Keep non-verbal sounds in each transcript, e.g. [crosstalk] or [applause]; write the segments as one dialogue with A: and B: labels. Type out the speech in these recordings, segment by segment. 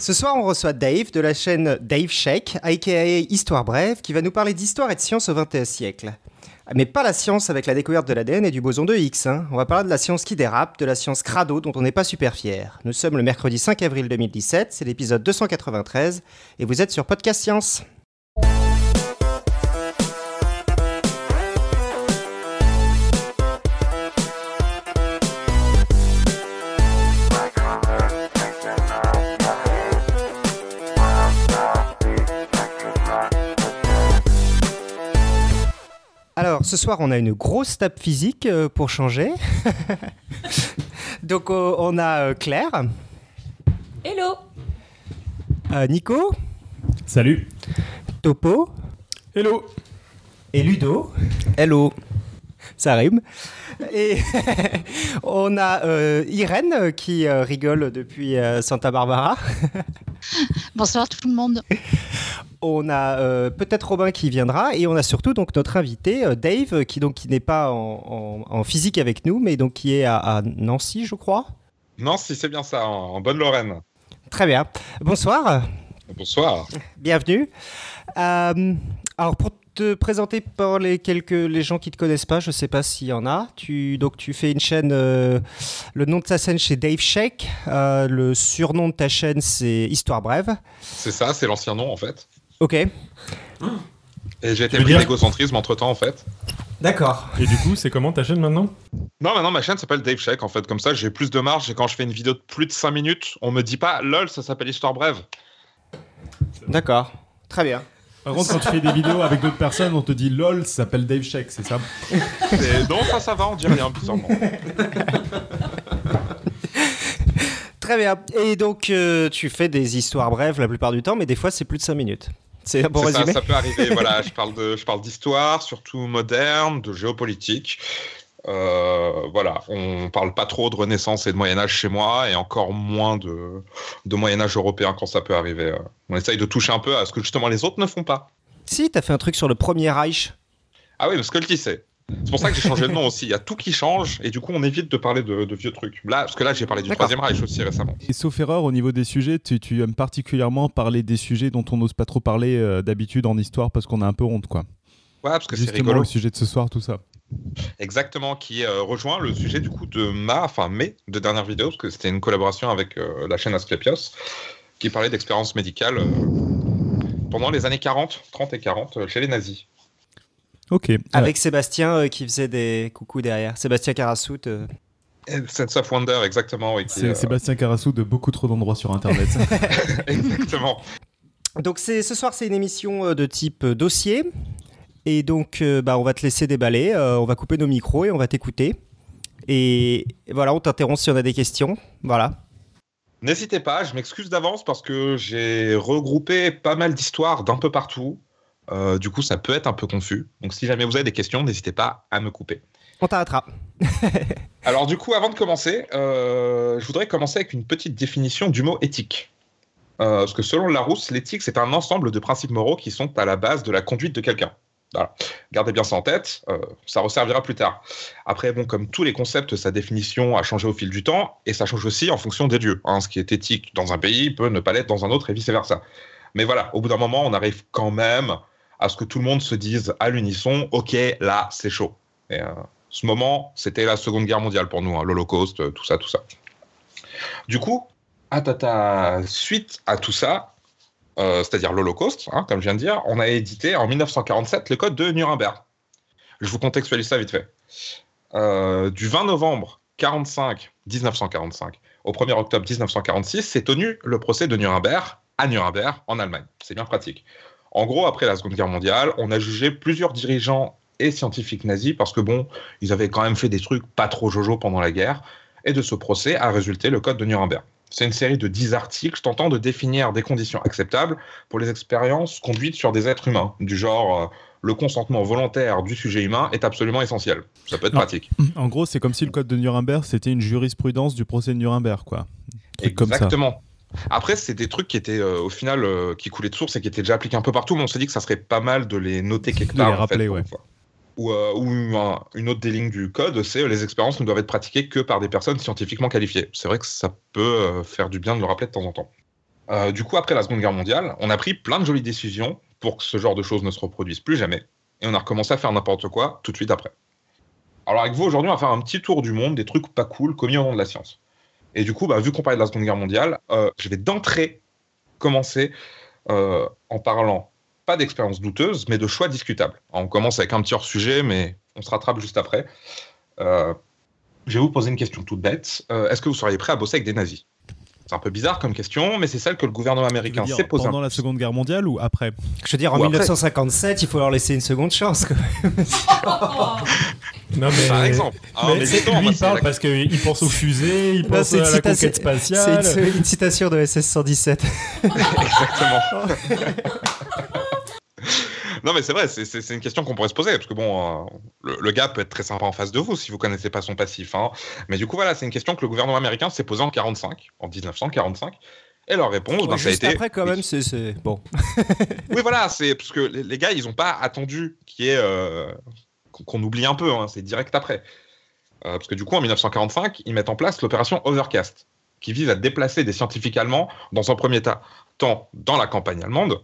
A: Ce soir, on reçoit Dave de la chaîne Dave Shake, aka Histoire Brève, qui va nous parler d'histoire et de science au XXe siècle. Mais pas la science avec la découverte de l'ADN et du boson de Higgs. hein. On va parler de la science qui dérape, de la science crado dont on n'est pas super fier. Nous sommes le mercredi 5 avril 2017, c'est l'épisode 293, et vous êtes sur Podcast Science. Ce soir, on a une grosse table physique euh, pour changer. [laughs] Donc, euh, on a euh, Claire,
B: Hello
A: euh, Nico,
C: Salut.
A: Topo
C: Hello.
A: et Ludo.
D: Hello.
A: Ça rime. Et [laughs] on a euh, Irène euh, qui euh, rigole depuis euh, Santa Barbara. [laughs]
B: Bonsoir tout le monde.
A: On a euh, peut-être Robin qui viendra et on a surtout donc notre invité euh, Dave qui donc qui n'est pas en, en- en physique avec nous mais donc qui est à, à Nancy je crois.
E: Si c'est bien ça, en, en bonne Lorraine.
A: Très bien. Bonsoir.
E: Bonsoir.
A: Bienvenue. Euh, alors pour te présenter pour les quelques les gens qui te connaissent pas, je sais pas s'il y en a. Tu donc tu fais une chaîne. euh, le nom de ta chaîne c'est Dave Shake. Euh, le surnom de ta chaîne c'est Histoire brève.
E: C'est ça, c'est l'ancien nom en fait.
A: Ok.
E: Et j'ai été pris d'égocentrisme entre temps en fait.
A: D'accord.
C: Et du coup, c'est comment ta chaîne maintenant?
E: Non, maintenant ma chaîne s'appelle Dave Check en fait. Comme ça, j'ai plus de marge et quand je fais une vidéo de plus de 5 minutes, on me dit pas lol, ça s'appelle Histoire Brève.
A: D'accord. Très bien.
C: Par contre, quand tu fais des vidéos avec d'autres personnes, on te dit lol, ça s'appelle Dave Sheck, c'est ça
E: Et non, ça, ça va, on dit rien bizarrement.
A: Très bien. Et donc euh, tu fais des histoires brèves la plupart du temps, mais des fois c'est plus de 5 minutes. C'est un bon
E: C'est ça,
A: résumé.
E: ça peut arriver. voilà, je parle de, je parle d'histoire, surtout moderne, de géopolitique. Euh, voilà, on parle pas trop de Renaissance et de Moyen Âge chez moi, et encore moins de, de Moyen Âge européen quand ça peut arriver. On essaye de toucher un peu à ce que justement les autres ne font pas.
A: Si t'as fait un truc sur le premier Reich.
E: Ah oui, parce que le c'est. C'est pour ça que j'ai changé de nom aussi. Il y a tout qui change, et du coup on évite de parler de, de vieux trucs. Là, parce que là j'ai parlé du. Troisième Reich aussi récemment.
F: Et sauf erreur, au niveau des sujets, tu, tu aimes particulièrement parler des sujets dont on n'ose pas trop parler euh, d'habitude en histoire parce qu'on a un peu honte, quoi.
E: Ouais, parce que c'est rigolo.
F: le sujet de ce soir, tout ça.
E: Exactement, qui euh, rejoint le sujet du coup de ma, enfin mes deux dernières vidéos, parce que c'était une collaboration avec euh, la chaîne Asclepios, qui parlait d'expériences médicales euh, pendant les années 40, 30 et 40 euh, chez les nazis.
F: Ok.
A: Avec Sébastien euh, qui faisait des coucous derrière. Sébastien Carassout. euh.
E: Sense of Wonder, exactement. Oui,
F: C'est
E: euh,
F: Sébastien Carassou de beaucoup trop d'endroits sur Internet. [laughs] [laughs]
E: exactement.
A: Donc c'est ce soir c'est une émission de type dossier et donc euh, bah, on va te laisser déballer, euh, on va couper nos micros et on va t'écouter et voilà on t'interrompt si on a des questions, voilà.
E: N'hésitez pas, je m'excuse d'avance parce que j'ai regroupé pas mal d'histoires d'un peu partout. Euh, du coup, ça peut être un peu confus. Donc, si jamais vous avez des questions, n'hésitez pas à me couper.
A: On t'arrêtera. [laughs]
E: Alors du coup, avant de commencer, je voudrais commencer avec une petite définition du mot éthique. Parce que selon Larousse, l'éthique, c'est un ensemble de principes moraux qui sont à la base de la conduite de quelqu'un. Voilà. Gardez bien ça en tête, euh, ça resservira plus tard. Après, bon, comme tous les concepts, sa définition a changé au fil du temps, et ça change aussi en fonction des lieux. hein. Ce qui est éthique dans un pays peut ne pas l'être dans un autre, et vice-versa. Mais voilà, au bout d'un moment, on arrive quand même à ce que tout le monde se dise à l'unisson, ok, là, c'est chaud. Et, euh, ce moment, c'était la Seconde Guerre mondiale pour nous, hein, l'Holocauste, tout ça, tout ça. Du coup, à tata, suite à tout ça, euh, c'est-à-dire l'Holocauste, hein, comme je viens de dire, on a édité en 1947 le code de Nuremberg. Je vous contextualise ça vite fait. Euh, du 20 novembre 45, 1945 au 1er octobre 1946, s'est tenu le procès de Nuremberg à Nuremberg, en Allemagne. C'est bien pratique. En gros, après la Seconde Guerre mondiale, on a jugé plusieurs dirigeants et scientifiques nazis parce que bon, ils avaient quand même fait des trucs pas trop jojo pendant la guerre. Et de ce procès a résulté le code de Nuremberg. C'est une série de 10 articles tentant de définir des conditions acceptables pour les expériences conduites sur des êtres humains, du genre euh, le consentement volontaire du sujet humain est absolument essentiel. Ça peut être
F: Non.
E: pratique.
F: en gros, c'est comme si le code de Nuremberg, c'était une jurisprudence du procès de Nuremberg, quoi. Comme ça.
E: Exactement. Après, c'est des trucs qui étaient euh, au final euh, qui coulaient de source et qui étaient déjà appliqués un peu partout, mais on s'est dit que ça serait pas mal de les noter quelque
F: De
E: part.
F: les
E: en fait,
F: rappeler, ouais.
E: Ou, euh, une autre des lignes du code, c'est euh, les expériences ne doivent être pratiquées que par des personnes scientifiquement qualifiées. C'est vrai que ça peut euh, faire du bien de le rappeler de temps en temps. Du coup, après la Seconde Guerre mondiale, on a pris plein de jolies décisions pour que ce genre de choses ne se reproduisent plus jamais. Et on a recommencé à faire n'importe quoi tout de suite après. Alors avec vous, aujourd'hui, on va faire un petit tour du monde des trucs pas cool commis au nom de la science. Et du coup, bah, vu qu'on parlait de la Seconde Guerre mondiale, je vais d'entrée commencer en parlant pas d'expériences douteuses, mais de choix discutables. on commence avec un petit hors-sujet, mais on se rattrape juste après. Euh, je vais vous poser une question toute bête. Est-ce que vous seriez prêt à bosser avec des nazis? C'est un peu bizarre comme question, mais c'est celle que le gouvernement américain s'est posée.
F: Pendant la Seconde Guerre mondiale ou après?
A: Je veux dire, en 1957, il faut leur laisser une seconde chance. [laughs]
D: non, mais...
E: Par exemple.
D: Ah, mais lui, il parle parce qu'il pense aux fusées, il pense à la conquête spatiale.
A: C'est une, une, citation de SS-117. [laughs]
E: Exactement. [laughs] non, mais c'est vrai, c'est une question qu'on pourrait se poser, parce que bon, euh, le, gars peut être très sympa en face de vous si vous connaissez pas son passif. Hein. Mais du coup, voilà, c'est une question que le gouvernement américain s'est posée en 45, en 1945. Et leur réponse, ben, ça a été.
A: Après, quand même, c'est bon. [laughs]
E: oui, voilà, c'est parce que les, gars, ils n'ont pas attendu qu'il euh, qu'on oublie un peu. Hein, c'est direct après. Euh, parce que du coup, en 1945, ils mettent en place l'opération Overcast, qui vise à déplacer des scientifiques allemands dans un premier temps dans la campagne allemande,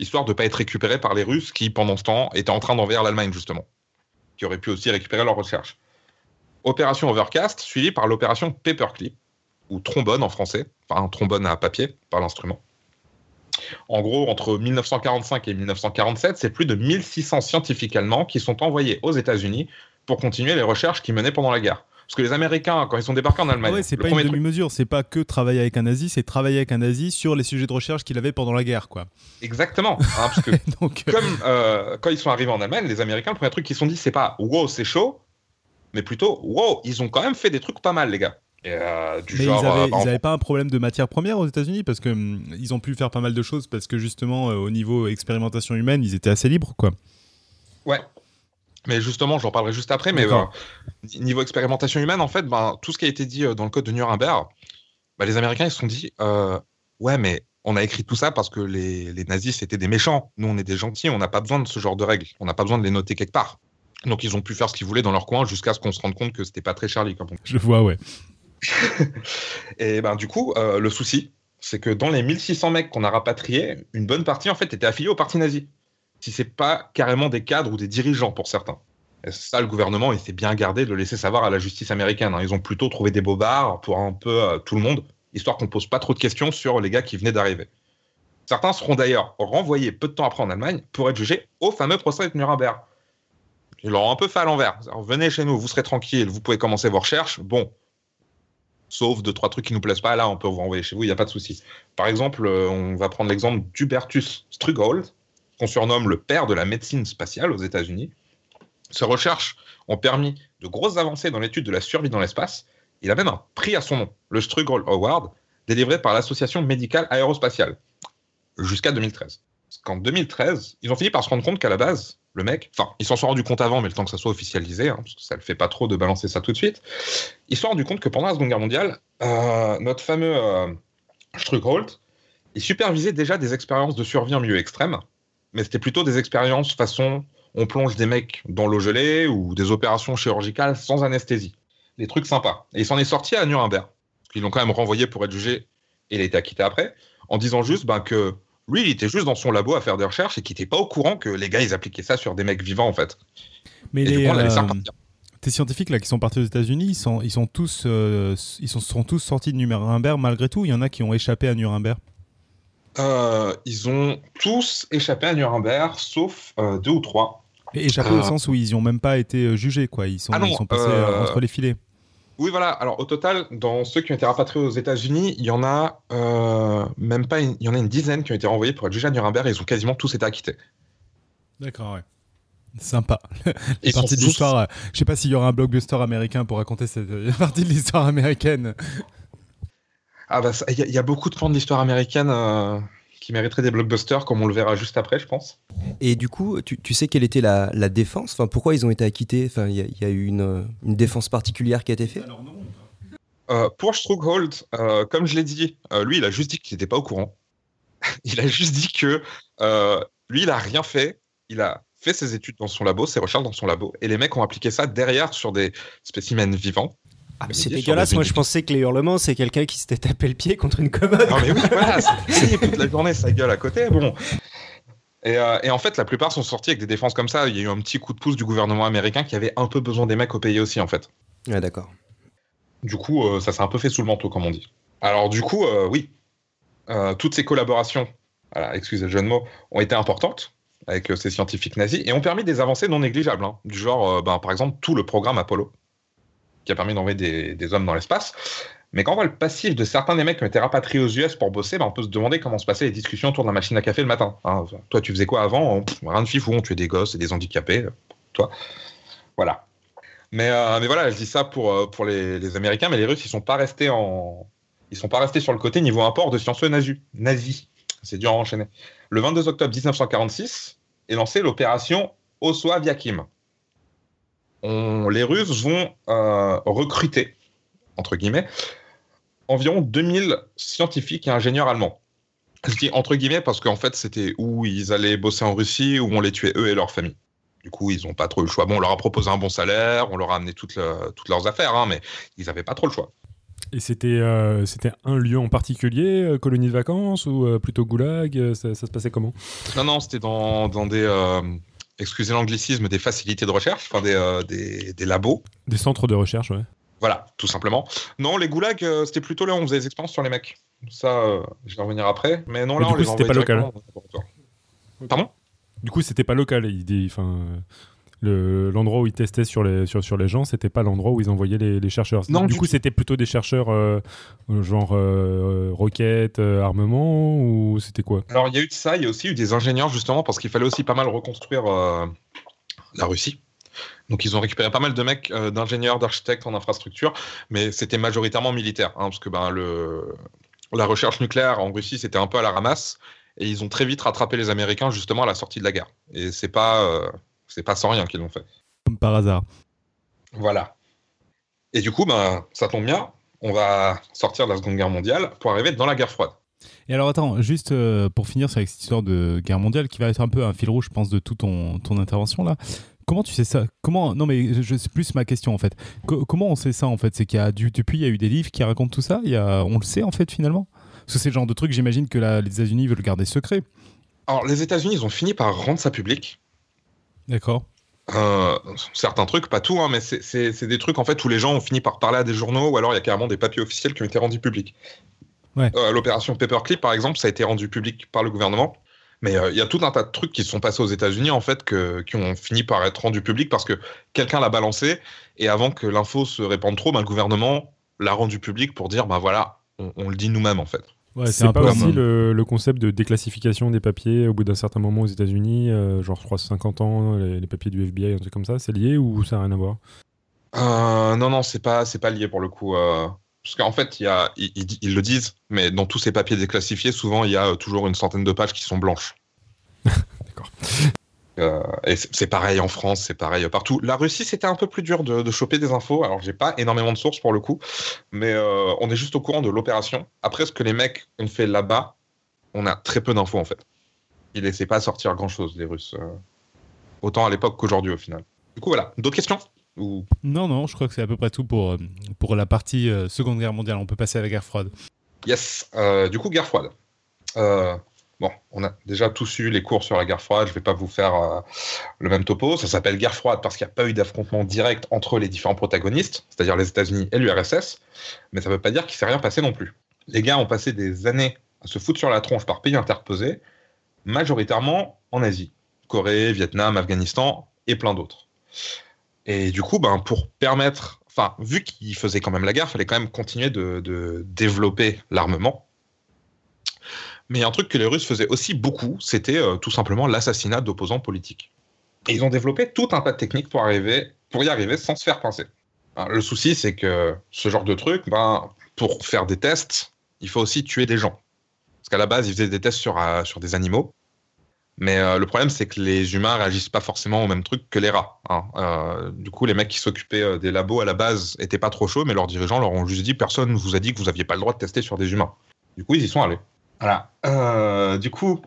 E: histoire de ne pas être récupéré par les Russes qui, pendant ce temps, étaient en train d'envahir l'Allemagne, justement, qui auraient pu aussi récupérer leurs recherches. Opération Overcast, suivie par l'opération Paperclip, ou trombone en français, enfin trombone à papier par l'instrument. En gros, entre 1945 et 1947, c'est plus de 1600 scientifiques allemands qui sont envoyés aux États-Unis pour continuer les recherches qu'ils menaient pendant la guerre. Parce que les Américains, quand ils sont débarqués en Allemagne.
F: Ah c'est pas une demi-mesure, c'est pas que travailler avec un nazi, c'est travailler avec un nazi sur les sujets de recherche qu'il avait pendant la guerre, quoi.
E: Exactement. Hein, parce que [laughs] Donc, euh, comme euh, quand ils sont arrivés en Allemagne, les Américains, le premier truc qu'ils se sont dit, c'est pas wow, c'est chaud, mais plutôt wow, ils ont quand même fait des trucs pas mal, les gars.
F: Euh, mais ils n'avaient pas un problème de matière première aux États-Unis parce que hum, ils ont pu faire pas mal de choses parce que justement au niveau expérimentation humaine ils étaient assez libres quoi.
E: Ouais, mais justement, j'en parlerai juste après. Mais euh, niveau expérimentation humaine, en fait, ben, tout ce qui a été dit euh, dans le code de Nuremberg, ben, les Américains ils se sont dit euh, ouais, mais on a écrit tout ça parce que les, les nazis c'était des méchants. Nous, on est des gentils. On n'a pas besoin de ce genre de règles. On n'a pas besoin de les noter quelque part. Donc, ils ont pu faire ce qu'ils voulaient dans leur coin jusqu'à ce qu'on se rende compte que c'était pas très Charlie. Comme
F: Je vois, ouais. [laughs]
E: et ben, du coup, le souci, c'est que dans les 1600 mecs qu'on a rapatriés, une bonne partie en fait était affiliée au parti nazi si c'est pas carrément des cadres ou des dirigeants pour certains. Et ça, le gouvernement, il s'est bien gardé de le laisser savoir à la justice américaine. Hein. Ils ont plutôt trouvé des bobards pour un peu euh, tout le monde, histoire qu'on pose pas trop de questions sur les gars qui venaient d'arriver. Certains seront d'ailleurs renvoyés peu de temps après en Allemagne pour être jugés au fameux procès de Nuremberg. Ils leur ont un peu fait à l'envers. Venez chez nous, vous serez tranquille, vous pouvez commencer vos recherches. Bon, sauf deux, trois trucs qui nous plaisent pas, là, on peut vous renvoyer chez vous, il n'y a pas de souci. Par exemple, euh, on va prendre l'exemple d'Hubertus Strughold, qu'on surnomme le père de la médecine spatiale aux États-Unis. Ses recherches ont permis de grosses avancées dans l'étude de la survie dans l'espace. Il a même un prix à son nom, le Struggle Award, délivré par l'Association médicale aérospatiale, jusqu'à 2013. Qu'en 2013, ils ont fini par se rendre compte qu'à la base, le mec, enfin, ils s'en sont rendus compte avant, mais le temps que ça soit officialisé, hein, parce que ça ne le fait pas trop de balancer ça tout de suite, ils se sont rendus compte que pendant la Seconde Guerre mondiale, euh, notre fameux euh, il supervisait déjà des expériences de survie en milieu extrême, mais c'était plutôt des expériences façon on plonge des mecs dans l'eau gelée ou des opérations chirurgicales sans anesthésie. Des trucs sympas. Et il s'en est sorti à Nuremberg. Ils l'ont quand même renvoyé pour être jugé et il a été acquitté après, en disant juste ben, que lui, il était juste dans son labo à faire des recherches et qu'il n'était pas au courant que les gars, ils appliquaient ça sur des mecs vivants en fait.
F: Mais les, euh, tes scientifiques là qui sont partis aux États-Unis, ils sont, ils sont tous, euh, ils sont, sont tous sortis de Nuremberg malgré tout. Il y en a qui ont échappé à Nuremberg.
E: Euh, ils ont tous échappé à Nuremberg, sauf euh, deux ou trois.
F: Et échappé au euh, sens où ils n'ont même pas été jugés, quoi. Ils sont, ah ils sont passés entre les filets.
E: Oui, voilà. Alors, au total, dans ceux qui ont été rapatriés aux États-Unis, il y en a même pas, une... il y en a une dizaine qui ont été renvoyés pour être jugés à Nuremberg et ils ont quasiment tous été acquittés.
F: D'accord, ouais. Sympa. [laughs] Les partie de l'histoire. Je sais pas s'il y aura un blockbuster américain pour raconter cette [laughs] partie de l'histoire américaine.
E: Ah bah, il y, a beaucoup de fans de l'histoire américaine euh, qui mériteraient des blockbusters, comme on le verra juste après, je pense.
A: Et du coup, tu, sais quelle était la, défense? Enfin, pourquoi ils ont été acquittés? Enfin, il y, a eu une, défense particulière qui a été faite?
E: Euh, Pour Strughold, euh, comme je l'ai dit, lui, il a juste dit qu'il n'était pas au courant. [laughs] il a juste dit que lui, il a rien fait. Il a fait ses études dans son labo, ses recherches dans son labo, et les mecs ont appliqué ça derrière sur des spécimens vivants.
A: Ah, c'est dégueulasse. Moi, je pensais que les hurlements, c'est quelqu'un qui s'était tapé le pied contre une commode.
E: Non, mais oui, [laughs] voilà, c'est toute la journée, ça gueule à côté. Bon. Et, euh, et, en fait, la plupart sont sortis avec des défenses comme ça. Il y a eu un petit coup de pouce du gouvernement américain qui avait un peu besoin des mecs au pays aussi, en fait.
A: Ouais, d'accord.
E: Du coup, euh, ça s'est un peu fait sous le manteau, comme on dit. Alors, du coup, euh, oui, toutes ces collaborations, voilà, excusez le jeu de mots, ont été importantes avec ces scientifiques nazis et ont permis des avancées non négligeables, hein, du genre, ben, par exemple, tout le programme Apollo qui a permis d'envoyer des, hommes dans l'espace. Mais quand on voit le passif de certains des mecs qui ont été rapatriés aux US pour bosser, ben on peut se demander comment se passaient les discussions autour de la machine à café le matin. Hein. toi, tu faisais quoi avant? Rien de fifou, on tuait des gosses et des handicapés. Toi. Voilà. Mais, euh, mais voilà, je dis ça pour, euh, pour les, Américains, mais les Russes, ils sont pas restés en. Ils sont pas restés sur le côté niveau import de sciences nazis. Nazi. C'est dur à enchaîner. Le 22 octobre 1946 est lancée l'opération Oswa Yakim les Russes vont euh, recruter, entre guillemets, environ 2000 scientifiques et ingénieurs allemands. Je dis entre guillemets parce qu'en fait, c'était où ils allaient bosser en Russie, où on les tuait eux et leurs familles. Du coup, ils n'ont pas trop le choix. Bon, on leur a proposé un bon salaire, on leur a amené toutes, toutes leurs affaires, hein, mais ils n'avaient pas trop le choix.
F: Et c'était euh, un lieu en particulier, euh, colonie de vacances ou plutôt goulag ça, se passait comment?
E: Non, non, c'était dans, dans, des, excusez l'anglicisme, des facilités de recherche, enfin des, euh, des, des, labos.
F: Des centres de recherche, ouais.
E: Voilà, tout simplement. Non, les goulags, euh, c'était plutôt là où on faisait des expériences sur les mecs. Ça, euh, je vais revenir après. Mais non, là,
F: on
E: les
F: c'était pas local.
E: Pardon?
F: Du coup, c'était pas local. Il, enfin, l'endroit où ils testaient sur les, sur, sur les gens, c'était pas l'endroit où ils envoyaient les, les chercheurs. Non, du, coup, c'était plutôt des chercheurs euh, genre euh, roquettes, euh, armement, ou c'était quoi?
E: Alors, il y a eu de ça, il y a aussi eu des ingénieurs, justement, parce qu'il fallait aussi pas mal reconstruire la Russie. Donc ils ont récupéré pas mal de mecs, d'ingénieurs, d'architectes en infrastructure, mais c'était majoritairement militaire, hein, parce que ben, le... la recherche nucléaire en Russie, c'était un peu à la ramasse, et ils ont très vite rattrapé les Américains justement à la sortie de la guerre. Et c'est pas c'est pas sans rien qu'ils l'ont fait.
F: Comme par hasard.
E: Voilà. Et du coup, ben, ça tombe bien, on va sortir de la Seconde Guerre mondiale pour arriver dans la guerre froide.
F: Et alors attends, juste euh, pour finir sur cette histoire de guerre mondiale qui va être un peu un fil rouge, je pense, de toute ton, ton intervention là. Comment tu sais ça? Comment Non mais je, c'est plus ma question en fait. comment on sait ça en fait? C'est qu'il y a du, depuis il y a eu des livres qui racontent tout ça? Il y a, on le sait en fait finalement? Parce que c'est le genre de truc, j'imagine que les États-Unis veulent garder secret.
E: Alors les États-Unis, ils ont fini par rendre ça public.
F: D'accord.
E: Euh, certains trucs, pas tout, hein, mais c'est des trucs en fait où les gens ont fini par parler à des journaux ou alors il y a carrément des papiers officiels qui ont été rendus publics.
F: Ouais.
E: Euh, L'opération Paperclip, par exemple, ça a été rendu public par le gouvernement. Mais euh, il y a tout un tas de trucs qui sont passés aux États-Unis en fait que, qui ont fini par être rendus publics parce que quelqu'un l'a balancé et avant que l'info se répande trop, ben, le gouvernement l'a rendu public pour dire ben voilà, on, on le dit nous-mêmes en fait
F: c'est pas aussi le, concept de déclassification des papiers au bout d'un certain moment aux États-Unis, euh, genre 350 ans, les, papiers du FBI, un truc comme ça, c'est lié ou ça n'a rien à voir?
E: Euh, Non, non, c'est pas, c'est pas lié pour le coup. Euh, parce qu'en fait, y a, ils, le disent, mais dans tous ces papiers déclassifiés, souvent, il y a toujours une centaine de pages qui sont blanches. [laughs]
F: D'accord.
E: Euh, et c'est pareil en France, c'est pareil partout. La Russie, c'était un peu plus dur de, choper des infos. Alors, j'ai pas énormément de sources pour le coup, mais euh, on est juste au courant de l'opération. Après, ce que les mecs ont fait là-bas, on a très peu d'infos en fait. Ils laissaient pas sortir grand-chose, les Russes. Euh, autant à l'époque qu'aujourd'hui, au final. Du coup, voilà. D'autres questions? Ou...
F: Non, non, je crois que c'est à peu près tout pour, pour la partie Seconde Guerre mondiale. On peut passer à la guerre froide.
E: Yes. du coup, guerre froide. Bon, on a déjà tous eu les cours sur la guerre froide, je ne vais pas vous faire euh, le même topo. Ça s'appelle guerre froide parce qu'il n'y a pas eu d'affrontement direct entre les différents protagonistes, c'est-à-dire les États-Unis et l'URSS, mais ça ne veut pas dire qu'il ne s'est rien passé non plus. Les gars ont passé des années à se foutre sur la tronche par pays interposés, majoritairement en Asie. Corée, Vietnam, Afghanistan et plein d'autres. Et du coup, ben, pour permettre, enfin, vu qu'ils faisaient quand même la guerre, il fallait quand même continuer de développer l'armement mais un truc que les Russes faisaient aussi beaucoup, c'était euh, tout simplement l'assassinat d'opposants politiques. Et ils ont développé tout un tas de techniques pour, y arriver sans se faire pincer. le souci, c'est que ce genre de truc, ben, pour faire des tests, il faut aussi tuer des gens. Parce qu'à la base, ils faisaient des tests sur, euh, des animaux. Mais euh, le problème, c'est que les humains réagissent pas forcément au même truc que les rats. Hein. du coup, les mecs qui s'occupaient des labos à la base étaient pas trop chauds, mais leurs dirigeants leur ont juste dit personne ne vous a dit que vous aviez pas le droit de tester sur des humains. Du coup, ils y sont allés. Voilà. Euh, du coup.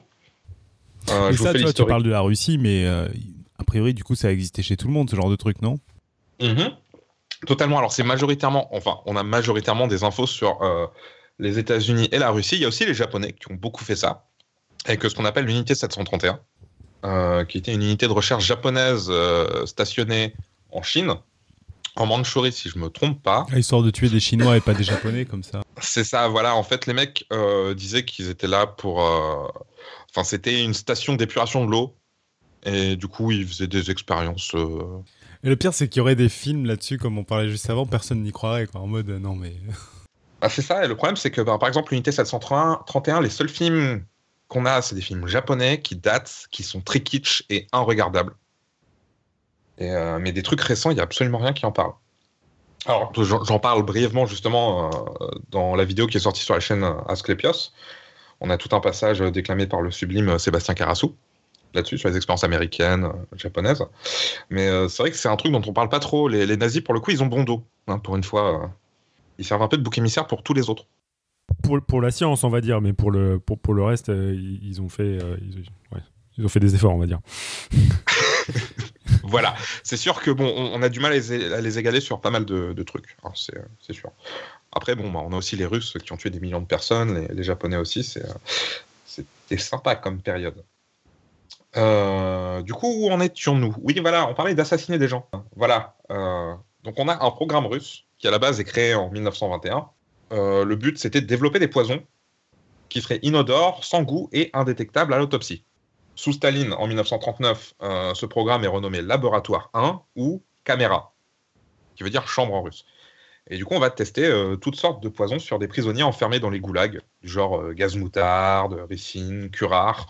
F: Euh, je ça, tu, parles de la Russie, mais euh, a priori, du coup, ça a existé chez tout le monde, ce genre de truc, non?
E: Mhm. Totalement. Alors, c'est majoritairement, enfin, on a majoritairement des infos sur les États-Unis et la Russie. Il y a aussi les Japonais qui ont beaucoup fait ça, avec ce qu'on appelle l'unité 731, euh, qui était une unité de recherche japonaise stationnée en Chine, en Mandchourie, si je me trompe pas.
F: Ah, histoire de tuer des Chinois et pas des Japonais, comme ça.
E: C'est ça, voilà. En fait, les mecs disaient qu'ils étaient là pour. Enfin, c'était une station d'épuration de l'eau. Et du coup, ils faisaient des expériences
F: et le pire, c'est qu'il y aurait des films là-dessus, comme on parlait juste avant, personne n'y croirait, quoi, en mode euh, non, mais.
E: Bah, [laughs] c'est ça, et le problème, c'est que bah, par exemple, l'unité 731, les seuls films qu'on a, c'est des films japonais qui datent, qui sont très kitsch et inregardables. Et, euh, mais des trucs récents, il n'y a absolument rien qui en parle. Alors, j'en parle brièvement justement euh, dans la vidéo qui est sortie sur la chaîne Asclepios. On a tout un passage déclamé par le sublime Sébastien Carassou là-dessus, sur les expériences américaines, japonaises. Mais euh, c'est vrai que c'est un truc dont on parle pas trop. Les, nazis, pour le coup, ils ont bon dos. Hein, pour une fois, ils servent un peu de bouc émissaire pour tous les autres.
G: Pour, pour la science, on va dire, mais pour le, pour, pour le reste, ils, ont fait, ils, ont fait des efforts, on va dire. [laughs]
E: voilà, c'est sûr que bon, on, a du mal à les, égaler sur pas mal de, trucs, hein, c'est sûr. Après, bon, bah, on a aussi les Russes qui ont tué des millions de personnes, les, Japonais aussi, c'était sympa comme période. Euh, du coup, où en étions-nous? Oui, voilà, on parlait d'assassiner des gens. Voilà. Euh, donc, on a un programme russe qui, à la base, est créé en 1921. Euh, le but, c'était de développer des poisons qui seraient inodores, sans goût et indétectables à l'autopsie. Sous Staline, en 1939, ce programme est renommé Laboratoire 1 ou Caméra, qui veut dire chambre en russe. Et du coup, on va tester toutes sortes de poisons sur des prisonniers enfermés dans les goulags, genre gaz moutarde, ricine, curare,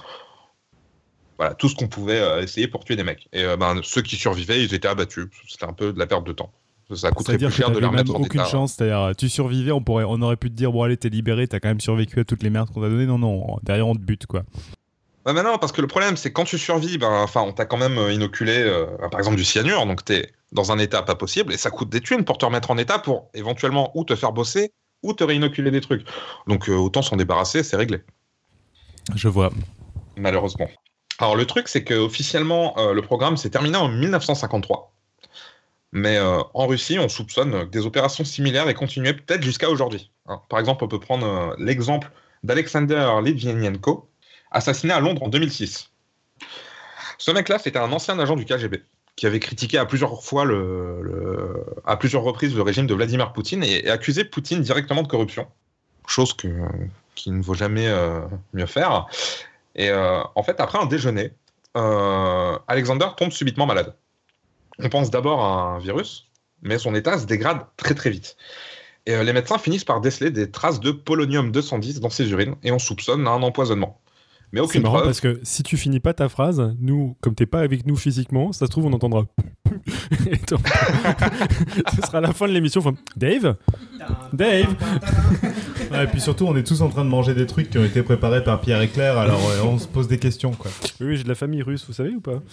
E: voilà, tout ce qu'on pouvait euh, essayer pour tuer des mecs. Et euh, ben, ceux qui survivaient, ils étaient abattus. C'était un peu de la perte de temps. Ça coûterait plus cher de leur mettre en
F: aucun chance, c'est-à-dire tu survivais, on, pourrait, on aurait pu te dire bon allez t'es libéré, t'as quand même survécu à toutes les merdes qu'on t'a données. Non non, derrière on te bute quoi.
E: Bah, non, parce que le problème c'est quand tu survis, ben, enfin on t'a quand même euh, inoculé par exemple du cyanure, donc t'es dans un état pas possible et ça coûte des thunes pour te remettre en état pour éventuellement ou te faire bosser ou te réinoculer des trucs. Donc autant s'en débarrasser, c'est réglé.
F: Je vois.
E: Malheureusement. Alors le truc, c'est qu'officiellement, euh, le programme s'est terminé en 1953. Mais euh, en Russie, on soupçonne que des opérations similaires aient continué peut-être jusqu'à aujourd'hui. Hein. Par exemple, on peut prendre euh, l'exemple d'Alexander Litvinenko, assassiné à Londres en 2006. Ce mec-là, c'était un ancien agent du KGB qui avait critiqué à plusieurs fois à plusieurs reprises le régime de Vladimir Poutine et, accusé Poutine directement de corruption, chose que, qui ne vaut jamais mieux faire. Et euh, en fait, après un déjeuner, euh, Alexander tombe subitement malade. On pense d'abord à un virus, mais son état se dégrade très très vite. Et euh, les médecins finissent par déceler des traces de polonium 210 dans ses urines et on soupçonne un empoisonnement.
G: Mais aucune C'est marrant parce que si tu finis pas ta phrase, nous, comme t'es pas avec nous physiquement, ça se trouve on entendra. [laughs] [laughs] Ce sera la fin de l'émission. Dave, Dave. [laughs]
C: et puis surtout, on est tous en train de manger des trucs qui ont été préparés par Pierre et Claire, alors on se pose des questions. Quoi.
G: Oui, j'ai de la famille russe, vous savez ou pas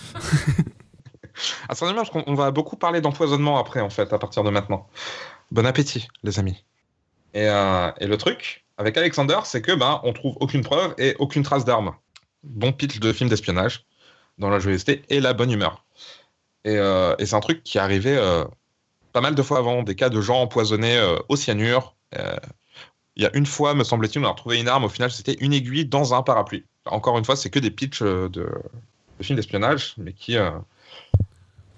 E: Ah, c'est parce qu'on va beaucoup parler d'empoisonnement après, en fait, à partir de maintenant. Bon appétit, les amis. Et, euh, et le truc, avec Alexander, c'est que ben, on trouve aucune preuve et aucune trace d'armes. Bon pitch de film d'espionnage dans la joyeuseté et la bonne humeur. Et, euh, c'est un truc qui est arrivé euh, pas mal de fois avant, des cas de gens empoisonnés euh, au cyanure. Il y a une fois, me semble-t-il, on a retrouvé une arme. Au final, c'était une aiguille dans un parapluie. Encore une fois, c'est que des pitchs de, de films d'espionnage, mais qui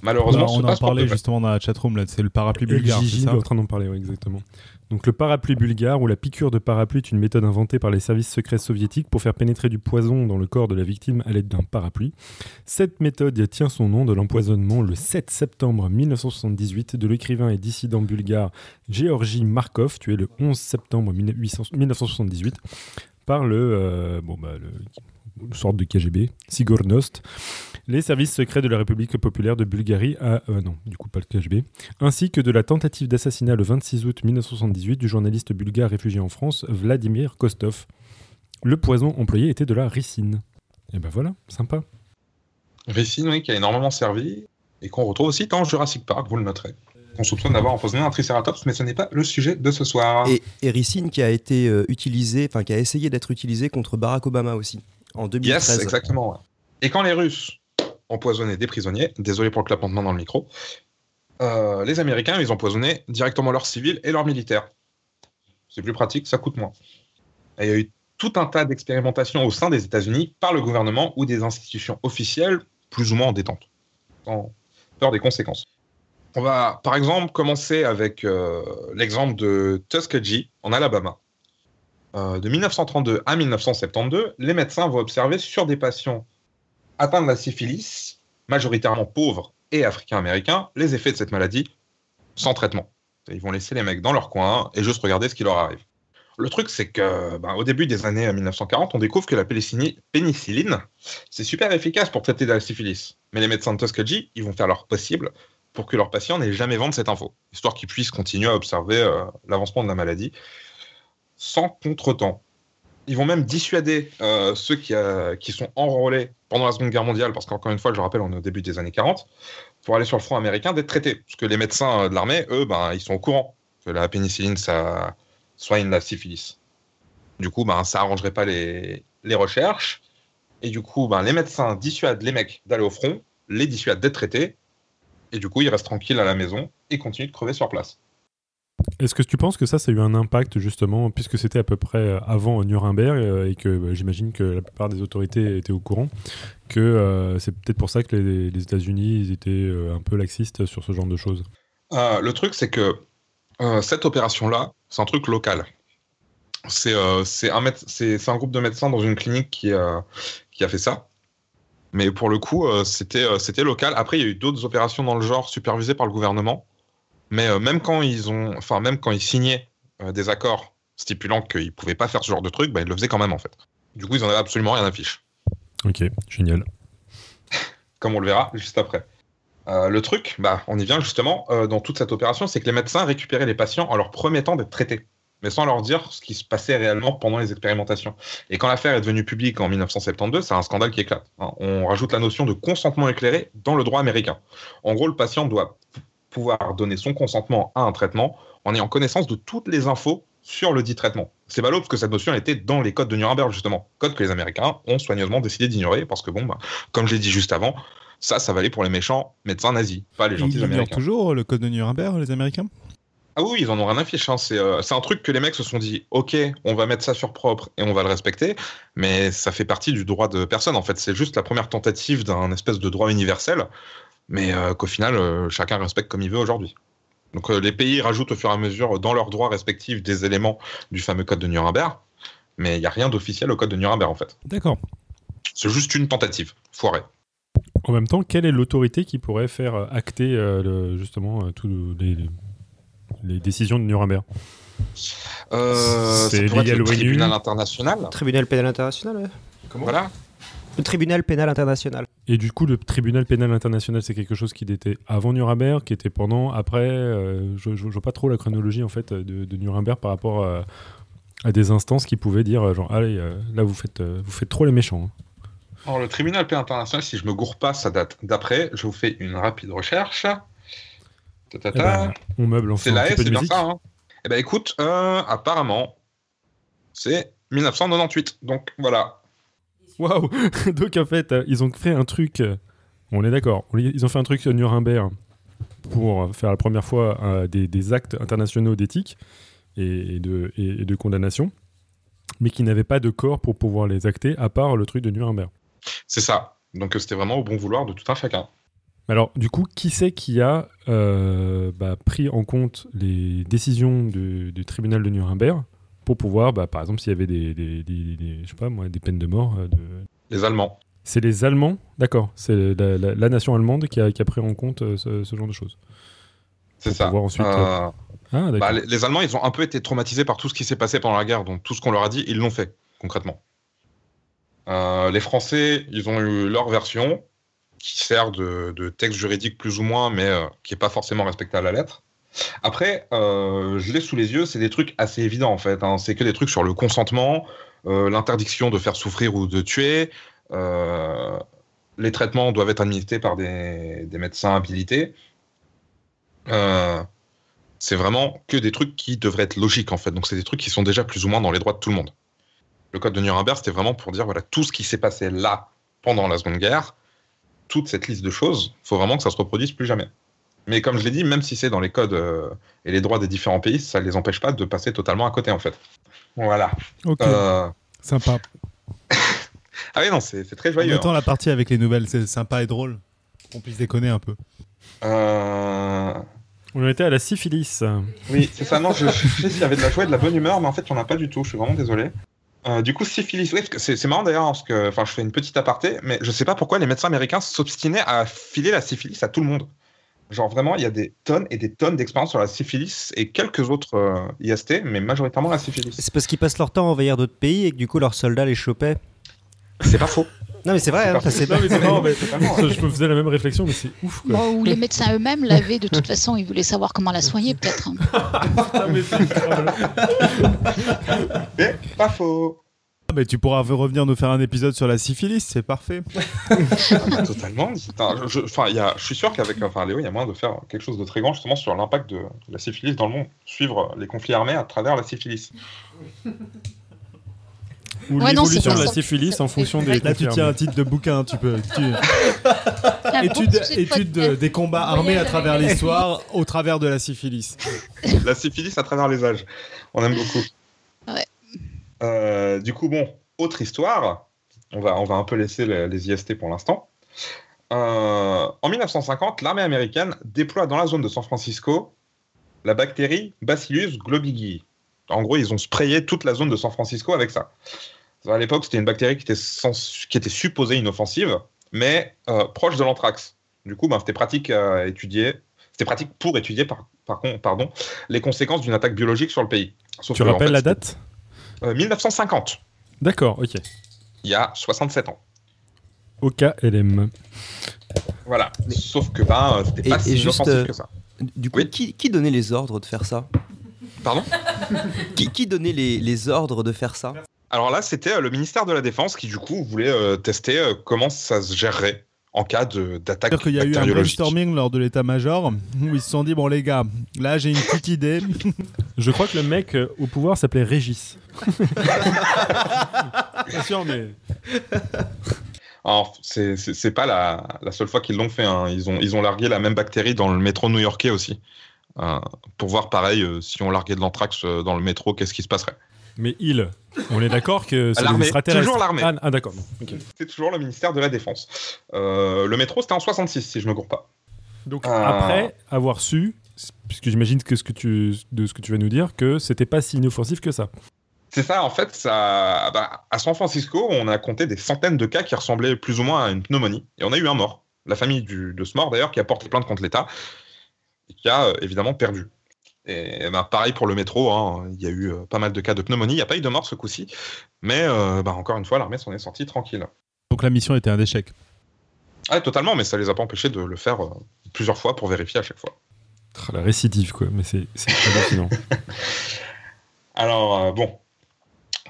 E: malheureusement
F: on, en parlait justement dans la chatroom c'est le parapluie bulgare
G: Gigi est en train d'en parler exactement donc le parapluie bulgare ou la piqûre de parapluie est une méthode inventée par les services secrets soviétiques pour faire pénétrer du poison dans le corps de la victime à l'aide d'un parapluie. Cette méthode tient son nom de l'empoisonnement le 7 septembre 1978 de l'écrivain et dissident bulgare Georgi Markov, tué le 11 septembre 1978 par le, euh, bon bah, le une sorte de KGB, Sigornost, les services secrets de la République populaire de Bulgarie, à, euh, non, du coup pas le KGB, ainsi que de la tentative d'assassinat le 26 août 1978 du journaliste bulgare réfugié en France, Vladimir Kostov. Le poison employé était de la ricine. Et ben voilà, sympa.
E: Ricine, oui, qui a énormément servi et qu'on retrouve aussi dans Jurassic Park, vous le noterez. On soupçonne d'avoir empoisonné un Triceratops, mais ce n'est pas le sujet de ce soir.
H: Et, ricine qui a été euh, utilisé, enfin qui a essayé d'être utilisé contre Barack Obama aussi en 2013.
E: Yes, exactement. Et quand les Russes empoisonnaient des prisonniers, désolé pour le clapement dans le micro, euh, les Américains, ils empoisonnaient directement leurs civils et leurs militaires. C'est plus pratique, ça coûte moins. Et il y a eu tout un tas d'expérimentations au sein des États-Unis par le gouvernement ou des institutions officielles, plus ou moins en détente, sans peur des conséquences. On va par exemple commencer avec euh, l'exemple de Tuskegee en Alabama. Euh, de 1932 à 1972, les médecins vont observer sur des patients atteints de la syphilis, majoritairement pauvres et africains-américains, les effets de cette maladie sans traitement. Ils vont laisser les mecs dans leur coin et juste regarder ce qui leur arrive. Le truc, c'est que ben, au début des années 1940, on découvre que la pénicilline, c'est super efficace pour traiter de la syphilis. Mais les médecins de Tuskegee, ils vont faire leur possible pour que leurs patients n'aient jamais vendre cette info, histoire qu'ils puissent continuer à observer euh, l'avancement de la maladie sans contretemps. Ils vont même dissuader euh, ceux qui, euh, qui, sont enrôlés pendant la Seconde Guerre mondiale, parce qu'encore une fois, je rappelle, on est au début des années 40, pour aller sur le front américain, d'être traités. Parce que les médecins de l'armée, eux, ben, ils sont au courant que la pénicilline, ça soigne la syphilis. Du coup, ben, ça arrangerait pas les, les recherches. Et du coup, ben, les médecins dissuadent les mecs d'aller au front, les dissuadent d'être traités, et du coup, ils restent tranquilles à la maison et continuent de crever sur place.
G: Est-ce que tu penses que ça, ça a eu un impact justement, puisque c'était à peu près euh, avant Nuremberg euh, et que bah, j'imagine que la plupart des autorités étaient au courant, que euh, c'est peut-être pour ça que les, États-Unis étaient un peu laxistes sur ce genre de choses?
E: Le truc, c'est que cette opération-là, c'est un truc local. C'est un, groupe de médecins dans une clinique qui a fait ça. Mais pour le coup, c'était local. Après, il y a eu d'autres opérations dans le genre supervisées par le gouvernement mais euh, même quand ils ont, enfin même quand ils signaient euh, des accords stipulant qu'ils ne pouvaient pas faire ce genre de truc, bah, ils le faisaient quand même en fait. Du coup, ils en avaient absolument rien à fiche.
G: Ok, génial. [laughs]
E: Comme on le verra juste après. Euh, le truc, bah, on y vient justement dans toute cette opération, c'est que les médecins récupéraient les patients en leur promettant d'être traités, mais sans leur dire ce qui se passait réellement pendant les expérimentations. Et quand l'affaire est devenue publique en 1972, c'est un scandale qui éclate. Hein. On rajoute la notion de consentement éclairé dans le droit américain. En gros, le patient doit pouvoir donner son consentement à un traitement en ayant connaissance de toutes les infos sur le dit traitement. C'est ballot parce que cette notion était dans les codes de Nuremberg, justement. Code que les Américains ont soigneusement décidé d'ignorer parce que, bon, bah, comme je l'ai dit juste avant, ça, ça valait pour les méchants médecins nazis, pas les gentils
F: ils
E: Américains.
F: toujours le code de Nuremberg, les Américains?
E: Ah oui, ils en ont rien à fiche. Hein. Euh, c'est un truc que les mecs se sont dit, ok, on va mettre ça sur propre et on va le respecter, mais ça fait partie du droit de personne. En fait, c'est juste la première tentative d'un espèce de droit universel mais euh, qu'au final, euh, chacun respecte comme il veut aujourd'hui. Donc euh, les pays rajoutent au fur et à mesure dans leurs droits respectifs des éléments du fameux code de Nuremberg, mais il n'y a rien d'officiel au code de Nuremberg en fait.
F: D'accord.
E: C'est juste une tentative, foirée.
G: En même temps, quelle est l'autorité qui pourrait faire acter justement toutes les, décisions de Nuremberg?
E: Euh, C'est le tribunal international.
A: Tribunal pénal international.
E: Comment? Voilà.
A: Le tribunal pénal international.
G: Et du coup, le tribunal pénal international, c'est quelque chose qui était avant Nuremberg, qui était pendant, après. Euh, je ne vois pas trop la chronologie en fait de, Nuremberg par rapport à, des instances qui pouvaient dire genre allez, euh, là vous faites, euh, vous faites trop les méchants. Hein.
E: Alors, le tribunal pénal international, si je me gourre pas, ça date d'après. Je vous fais une rapide recherche.
G: Eh ben, on meuble
E: C'est la S, c'est bien ça. Hein. Eh ben écoute, apparemment, c'est 1998. Donc voilà,
G: Waouh [laughs] Donc en fait, euh, ils ont fait un truc. Euh, on est d'accord. Ils ont fait un truc sur Nuremberg pour faire la première fois euh, des, actes internationaux d'éthique et, de, et, de condamnation, mais qui n'avaient pas de corps pour pouvoir les acter à part le truc de Nuremberg.
E: C'est ça. Donc c'était vraiment au bon vouloir de tout un chacun.
G: Alors, du coup, qui c'est qui a bah, pris en compte les décisions du tribunal de Nuremberg pour pouvoir, bah, par exemple, s'il y avait des, je sais pas, moi, des peines de mort. Euh, de...
E: Les Allemands.
G: C'est les Allemands, d'accord. C'est la, nation allemande qui a, qui a, pris en compte euh, ce, genre de choses.
E: C'est ça. Ensuite, euh, ah, bah, les, Allemands, ils ont un peu été traumatisés par tout ce qui s'est passé pendant la guerre, donc tout ce qu'on leur a dit, ils l'ont fait, concrètement. les Français, ils ont eu leur version, qui sert de, de texte juridique plus ou moins, mais qui n'est pas forcément respectée à la lettre. Après, euh, je l'ai sous les yeux, c'est des trucs assez évidents en fait. Hein. C'est que des trucs sur le consentement, euh, l'interdiction de faire souffrir ou de tuer. Euh, les traitements doivent être administrés par des, médecins habilités. c'est vraiment que des trucs qui devraient être logiques en fait. Donc c'est des trucs qui sont déjà plus ou moins dans les droits de tout le monde. Le code de Nuremberg, c'était vraiment pour dire voilà tout ce qui s'est passé là pendant la Seconde Guerre, toute cette liste de choses, faut vraiment que ça se reproduise plus jamais. Mais comme je l'ai dit, même si c'est dans les codes euh, et les droits des différents pays, ça ne les empêche pas de passer totalement à côté en fait. Voilà.
F: Ok,
E: Euh,
F: sympa. [laughs]
E: Ah oui, non, c'est très joyeux.
F: mettant la partie avec les nouvelles, c'est sympa et drôle. Qu'on puisse déconner un peu.
E: Euh,
G: On était à la syphilis.
E: Oui, c'est ça. Non, je, je sais s'il y avait de la joie et de la bonne humeur, mais en fait, il n'y en a pas du tout. Je suis vraiment désolé. Euh, du coup, syphilis, oui, c'est c'est marrant d'ailleurs, parce que, enfin, je fais une petite aparté, mais je sais pas pourquoi les médecins américains s'obstinaient à filer la syphilis à tout le monde. Genre vraiment, il y a des tonnes et des tonnes d'expériences sur la syphilis et quelques autres euh, IST, mais majoritairement la syphilis.
H: C'est parce qu'ils passent leur temps à envahir d'autres pays et que du coup leurs soldats les chopaient.
E: C'est pas faux.
H: Non mais c'est vrai,
E: C'est
H: hein,
E: pas
G: je me faisais la même réflexion, mais c'est ouf quoi.
B: Bon, ou les médecins eux-mêmes l'avaient de toute façon, ils voulaient savoir comment la soigner peut-être. hein. [laughs]
G: Mais c'est incroyable. [laughs]
E: Mais pas faux.
F: Ah, mais tu pourras revenir nous faire un épisode sur la syphilis, c'est parfait. [laughs]
E: Totalement. C'est un- je, enfin, il y a, je suis sûr qu'avec enfin, Léo, il y a moyen de faire quelque chose de très grand justement sur l'impact de, de la syphilis dans le monde. Suivre les conflits armés à travers la syphilis.
G: Ou
B: Ouais,
G: l'évolution de la syphilis en fonction des
F: Là, tu tiens un titre de bouquin, tu peux. tu- [laughs] Étude, étude de- des combats armés à travers l'histoire au travers de la syphilis.
E: la syphilis à travers les âges. On aime beaucoup. Euh, du coup, bon, autre histoire. On va, on va un peu laisser les, les IST pour l'instant. Euh, en 1950, l'armée américaine déploie dans la zone de San Francisco la bactérie Bacillus globigii. En gros, ils ont sprayé toute la zone de San Francisco avec ça. À l'époque, c'était une bactérie qui était, sens- qui était supposée inoffensive, mais euh, proche de l'anthrax. Du coup, ben, c'était pratique à étudier. C'était pratique pour étudier, par, par contre, pardon, les conséquences d'une attaque biologique sur le pays. Sauf
G: Tu
E: en
G: rappelles
E: fait,
G: la date?
E: 1950,
G: D'accord, ok.
E: il y a 67 ans.
G: OKLM.
E: Voilà. Sauf que ben, euh, c'était
H: Et-
E: pas
H: et
E: si
H: juste,
E: inoffensif
H: euh,
E: que ça.
H: Du coup,
E: Oui.
H: qui, qui donnait les ordres de faire ça?
E: Pardon? [laughs]
H: Qui, qui donnait les, les ordres de faire ça?
E: Alors là, c'était euh, le ministère de la Défense qui, du coup, voulait euh, tester euh, comment ça se gérerait en cas de- d'attaque
F: C'est-à-dire qu'il y a eu un brainstorming lors de l'état-major où ils se sont dit bon les gars, là j'ai une petite idée.
G: Je crois que le mec euh, au pouvoir s'appelait Régis. Bien sûr, mais.
E: Alors, c'est- pas la, la seule fois qu'ils l'ont fait. hein. Ils, ont, ils ont largué la même bactérie dans le métro new-yorkais aussi. Euh, pour voir, pareil, euh, si on larguait de l'anthrax euh, dans le métro, qu'est-ce qui se passerait?
G: Mais il, on est d'accord que c'est
E: L'armée,
G: des extraterrestres.
E: toujours l'armée.
G: Ah, ah, d'accord.
E: C'est toujours le ministère de la Défense. Euh, le métro, c'était en 66, si je me gourre pas.
G: Donc
E: Ah.
G: après avoir su, puisque j'imagine que ce que tu de ce que tu vas nous dire que c'était pas si inoffensif que ça.
E: C'est ça, en fait, ça, bah, à San Francisco, on a compté des centaines de cas qui ressemblaient plus ou moins à une pneumonie. Et on a eu un mort. La famille du- de ce mort, d'ailleurs, qui a porté plainte contre l'État et qui a euh, évidemment perdu. Et bah, pareil pour le métro, hein, il y a eu euh, pas mal de cas de pneumonie. Il n'y a pas eu de mort ce coup-ci. Mais euh, bah, encore une fois, l'armée s'en est sortie tranquille.
F: Donc la mission était un échec.
E: Ah, totalement, mais ça les a pas empêchés de le faire euh, plusieurs fois pour vérifier à chaque fois.
G: La récidive, quoi. Mais c'est c'est hallucinant. [laughs]
E: Alors, euh, bon,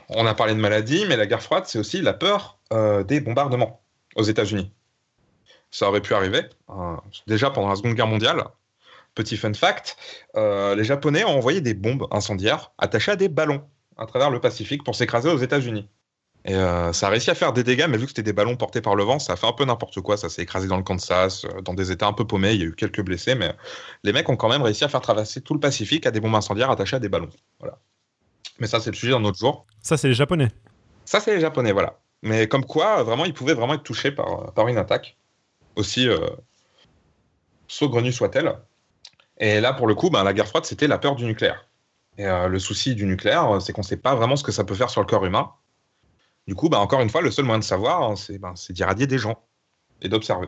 E: on a parlé de maladie, mais la guerre froide, c'est aussi la peur euh, des bombardements aux États-Unis. Ça aurait pu arriver. euh, déjà pendant la Seconde Guerre mondiale, petit fun fact, euh, les Japonais ont envoyé des bombes incendiaires attachées à des ballons à travers le Pacifique pour s'écraser aux États-Unis. Et euh, ça a réussi à faire des dégâts, mais vu que c'était des ballons portés par le vent, ça a fait un peu n'importe quoi. Ça s'est écrasé dans le Kansas, euh, dans des États un peu paumés. Il y a eu quelques blessés, mais les mecs ont quand même réussi à faire traverser tout le Pacifique à des bombes incendiaires attachées à des ballons. Voilà. Mais ça, c'est le sujet d'un autre jour.
G: ça, c'est les Japonais.
E: Ça, c'est les Japonais, voilà. Mais comme quoi, vraiment, ils pouvaient vraiment être touchés par, par une attaque, aussi euh, saugrenue soit-elle. Et là, pour le coup, ben, la guerre froide, c'était la peur du nucléaire. Et euh, le souci du nucléaire, euh, c'est qu'on ne sait pas vraiment ce que ça peut faire sur le corps humain. Du coup, ben, encore une fois, le seul moyen de savoir, hein, c'est ben, d'irradier des gens et d'observer.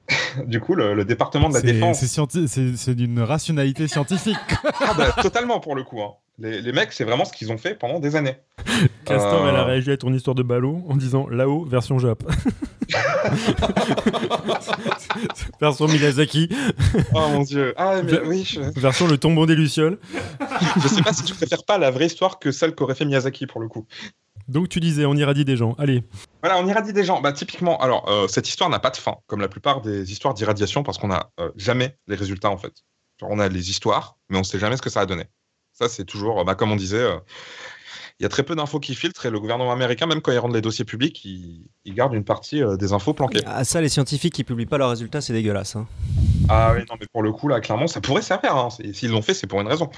E: [laughs] du coup, le, le département de la défense.
F: c'est d'une rationalité scientifique.
E: Ah, bah, totalement pour le coup. hein. Les, les mecs, c'est vraiment ce qu'ils ont fait pendant des années.
G: Castor,
E: Euh.
G: elle a réagi à ton histoire de ballon en disant là-haut, version Jap. [laughs] version Miyazaki,
E: Oh mon dieu. Ah, mais oui, je,
G: version le tombeau des Lucioles.
E: je sais pas si tu préfères pas la vraie histoire que celle qu'aurait fait Miyazaki pour le coup.
G: Donc tu disais, on irradie des gens. Allez,
E: Voilà, on irradie des gens. Bah, typiquement, alors, euh, cette histoire n'a pas de fin, comme la plupart des histoires d'irradiation, parce qu'on n'a euh, jamais les résultats, en fait. Genre, on a les histoires, mais on sait jamais ce que ça a donné. Ça, c'est toujours, euh, bah, comme on disait, il y a très peu d'infos qui filtrent et le gouvernement américain, même quand ils rendent les dossiers publics, il, il garde une partie euh, des infos planquées.
H: Ah, ça, les scientifiques qui publient pas leurs résultats, c'est dégueulasse. hein.
E: Ah oui, non, mais pour le coup, là, clairement, ça pourrait servir. Hein. S'ils l'ont fait, c'est pour une raison.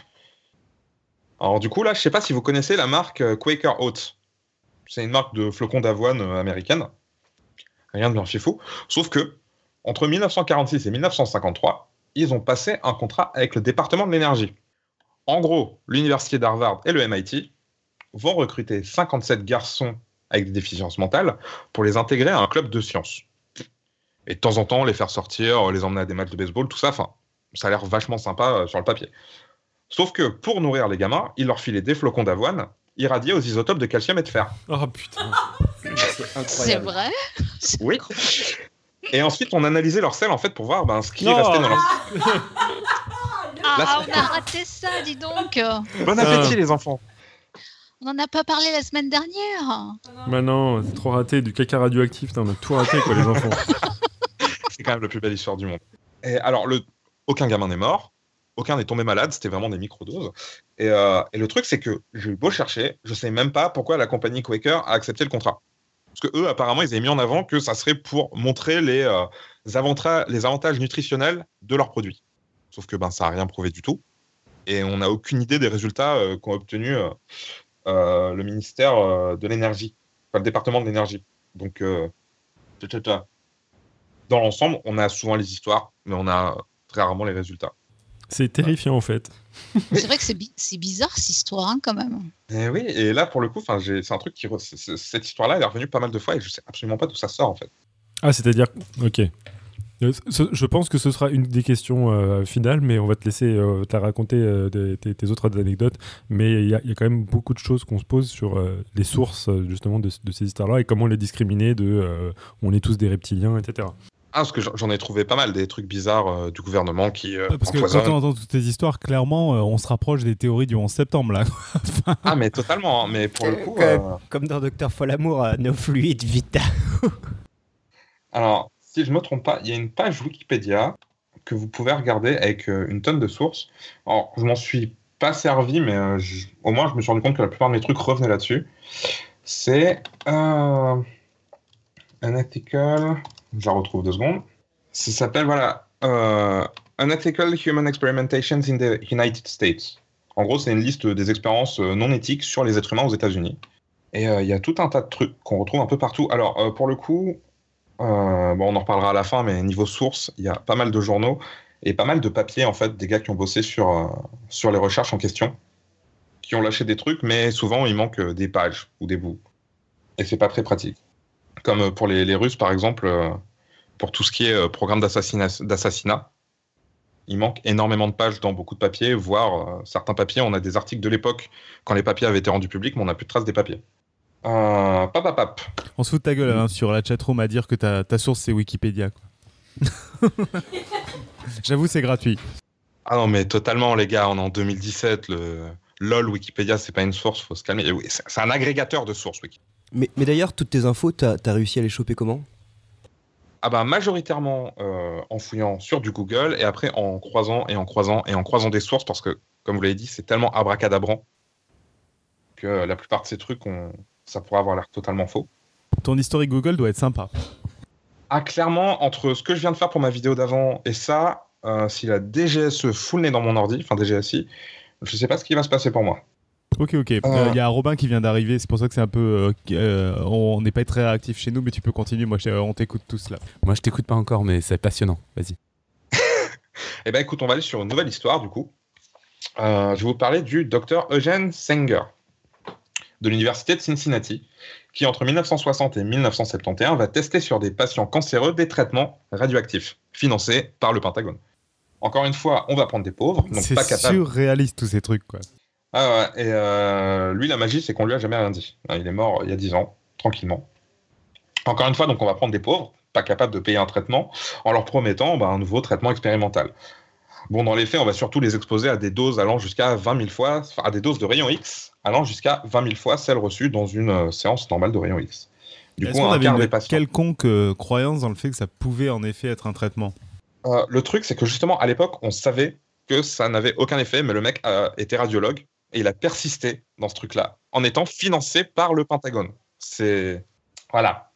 E: Alors, du coup, là, je sais pas si vous connaissez la marque euh, Quaker Oats. C'est une marque de flocons d'avoine euh, américaine. Rien de bien fifou. Sauf que, entre 1946 et 1953, ils ont passé un contrat avec le département de l'énergie. En gros, l'université d'Harvard et le MIT vont recruter 57 garçons avec des déficiences mentales pour les intégrer à un club de sciences. Et de temps en temps, les faire sortir, les emmener à des matchs de baseball, tout ça, enfin, ça a l'air vachement sympa euh, sur le papier. Sauf que pour nourrir les gamins, ils leur filaient des flocons d'avoine irradiés aux isotopes de calcium et de fer.
G: Oh putain.
B: C'est vrai? [laughs]
E: Oui. Et ensuite, on analysait leur sel en fait pour voir ben, ce qui
G: Non.
E: restait dans leur.
B: Ah, [laughs]
E: Là,
B: on a raté ça, dis donc
E: Bon appétit, les enfants.
B: On n'en a pas parlé la semaine dernière
G: Bah non, c'est trop raté, du caca radioactif, on a tout raté quoi les enfants. [laughs]
E: C'est quand même la plus belle histoire du monde. Et alors, le... aucun gamin n'est mort, aucun n'est tombé malade, c'était vraiment des microdoses. Et, euh, et le truc, c'est que j'ai eu beau chercher, je sais même pas pourquoi la compagnie Quaker a accepté le contrat. Parce que eux, apparemment, ils avaient mis en avant que ça serait pour montrer les, euh, avantages, les avantages nutritionnels de leurs produits. Sauf que ben, ça n'a rien prouvé du tout. Et on n'a aucune idée des résultats euh, qu'ont obtenus euh, le ministère euh, de l'énergie, enfin le département de l'énergie. Donc, euh, tcha, tcha, tcha. dans l'ensemble, on a souvent les histoires, mais on a très rarement les résultats.
G: C'est terrifiant en fait. [laughs]
B: C'est vrai que c'est bi- c'est bizarre cette histoire, hein, quand même.
E: Et oui, et là, pour le coup, c'est un truc qui. re- Cette histoire-là, elle est revenue pas mal de fois et je sais absolument pas d'où ça sort en fait.
G: Ah, c'est-à-dire. Ok. Euh, Je pense que ce sera une des questions euh, finales, mais on va te laisser euh, te la raconter euh, des- tes, tes autres anecdotes. Mais il y, a- il y a quand même beaucoup de choses qu'on se pose sur euh, les sources justement de, de ces histoires-là et comment les discriminer de euh, on est tous des reptiliens, etc.
E: Ah, parce que j'en- ai trouvé pas mal, des trucs bizarres euh, du gouvernement qui euh,
F: Parce que quand on entend toutes ces histoires, clairement, euh, on se rapproche des théories du 11 septembre, là. [laughs]
E: Ah, mais totalement, hein, mais pour le coup.
A: Euh,
E: euh,
A: Comme dans Docteur Folamour, euh, no fluid vita.
E: Alors, si je me trompe pas, il y a une page Wikipédia que vous pouvez regarder avec euh, une tonne de sources. Alors, je m'en suis pas servi, mais euh, au moins, je me suis rendu compte que la plupart de mes trucs revenaient là-dessus. C'est euh, un article, je la retrouve deux secondes. Ça s'appelle, voilà, euh, An Ethical Human Experimentations in the United States. En gros, c'est une liste des expériences non éthiques sur les êtres humains aux États-Unis. Et il y a tout un tas de trucs qu'on retrouve un peu partout. Alors, pour le coup, bon, on en reparlera à la fin, mais niveau source, il y a pas mal de journaux et pas mal de papiers, en fait, des gars qui ont bossé sur, euh, sur les recherches en question, qui ont lâché des trucs, mais souvent, il manque euh, des pages ou des bouts. Et c'est pas très pratique. Comme euh, pour les, les Russes, par exemple, euh, pour tout ce qui est euh, programme d'assassinat, il manque énormément de pages dans beaucoup de papiers, voire euh, certains papiers, on a des articles de l'époque quand les papiers avaient été rendus publics, mais on n'a plus de traces des papiers. Euh, pap, pap, pap.
F: On se fout de ta gueule hein, sur la chatroom à dire que ta, ta source c'est Wikipédia. quoi. [laughs] J'avoue, c'est gratuit.
E: Ah non, mais totalement, les gars, on est en 2017. Le LOL Wikipédia, c'est pas une source, faut se calmer. Oui, c'est c'est un agrégateur de sources, Wiki.
H: Mais, mais d'ailleurs, toutes tes infos, t'as as réussi à les choper comment?
E: Ah bah, majoritairement euh, en fouillant sur du Google et après en croisant et en croisant et en croisant des sources parce que, comme vous l'avez dit, c'est tellement abracadabrant que la plupart de ces trucs, on- ça pourrait avoir l'air totalement faux.
F: Ton historique Google doit être sympa.
E: Ah, clairement, entre ce que je viens de faire pour ma vidéo d'avant et ça, euh, si la DGSE fout le nez dans mon ordi, enfin DGSI, je sais pas ce qui va se passer pour moi.
F: Ok, ok. Il
E: Euh.
F: y a Robin qui vient d'arriver, c'est pour ça que c'est un peu. euh, euh, on n'est pas très réactif chez nous, mais tu peux continuer. Moi, je- on t'écoute tous là.
I: Moi, je t'écoute pas encore, mais c'est passionnant. Vas-y. [laughs]
E: Eh ben écoute, on va aller sur une nouvelle histoire du coup. Euh, je vais vous parler du docteur Eugene Sanger de l'université de Cincinnati, qui entre 1960 et 1971 va tester sur des patients cancéreux des traitements radioactifs financés par le Pentagone. Encore une fois, on va prendre des pauvres, donc
F: C'est
E: pas capables.
F: surréaliste tous ces trucs, quoi.
E: Ah ouais, et euh, lui, la magie, c'est qu'on lui a jamais rien dit. Ah, Il est mort il y a 10 ans, tranquillement. Encore une fois, donc on va prendre des pauvres, pas capables de payer un traitement, en leur promettant bah, un nouveau traitement expérimental. Bon, dans les faits, on va surtout les exposer à des doses allant jusqu'à 20 000 fois, enfin, à des doses de rayons X allant jusqu'à 20 000 fois celles reçues dans une euh, séance normale de rayons X. Du coup, un
F: avait
E: quart
F: une
E: des patients.
F: quelconque euh, croyance dans le fait que ça pouvait en effet être un traitement?
E: Euh, le truc, c'est que justement, à l'époque, on savait que ça n'avait aucun effet, mais le mec euh, était radiologue et il a persisté dans ce truc-là, en étant financé par le Pentagone. C'est. Voilà.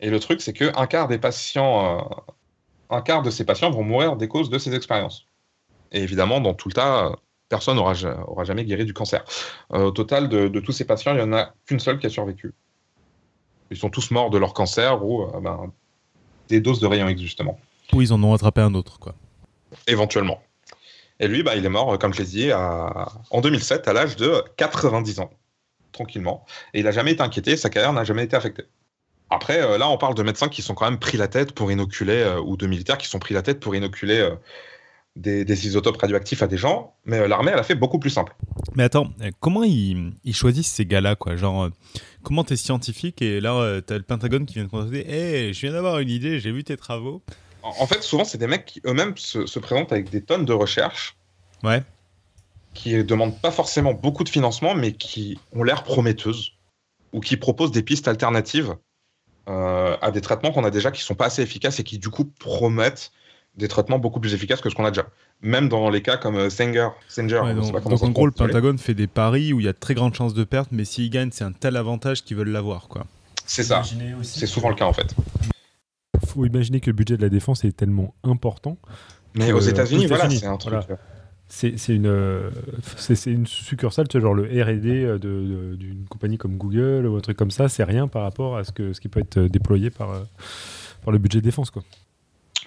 E: Et le truc, c'est qu'un quart des patients, euh, un quart de ces patients vont mourir des causes de ces expériences. Et évidemment, dans tout le tas, personne n'aura aura jamais guéri du cancer. Euh, au total, de, tous ces patients, il n'y en a qu'une seule qui a survécu. Ils sont tous morts de leur cancer ou euh, ben, des doses de rayons X, justement.
F: Ou ils en ont attrapé un autre, quoi.
E: Éventuellement. Et lui, bah, il est mort, comme je l'ai dit, en 2007, à l'âge de 90 ans, tranquillement. Et il n'a jamais été inquiété, sa carrière n'a jamais été affectée. Après, euh, là, on parle de médecins qui sont quand même pris la tête pour inoculer, euh, ou de militaires qui sont pris la tête pour inoculer euh, des, isotopes radioactifs à des gens, mais l'armée, elle a fait beaucoup plus simple.
F: Mais attends, comment ils, choisissent ces gars-là, quoi? Genre, comment t'es scientifique et là, t'as le Pentagone qui vient te contacter Hé, je viens d'avoir une idée, j'ai vu tes travaux.
E: En, fait, souvent, c'est des mecs qui eux-mêmes se, présentent avec des tonnes de recherches.
F: Ouais.
E: Qui ne demandent pas forcément beaucoup de financement, mais qui ont l'air prometteuses. Ou qui proposent des pistes alternatives euh, à des traitements qu'on a déjà qui sont pas assez efficaces et qui du coup promettent des traitements beaucoup plus efficaces que ce qu'on a déjà. Même dans les cas comme Sanger. Sanger
F: donc, en gros, le Pentagone fait des paris où il y a de très grandes chances de perte, mais s'ils gagnent, c'est un tel avantage qu'ils veulent l'avoir. quoi.
E: C'est ça. C'est souvent le cas en fait.
G: faut imaginer que le budget de la défense est tellement important.
E: Mais aux États-Unis, voilà, c'est un truc. Euh,
G: c'est une, euh, c'est une succursale, tu vois, genre le R&D d'une compagnie comme Google ou un truc comme ça, c'est rien par rapport à ce, que, ce qui peut être déployé par, euh, par le budget de défense. Quoi.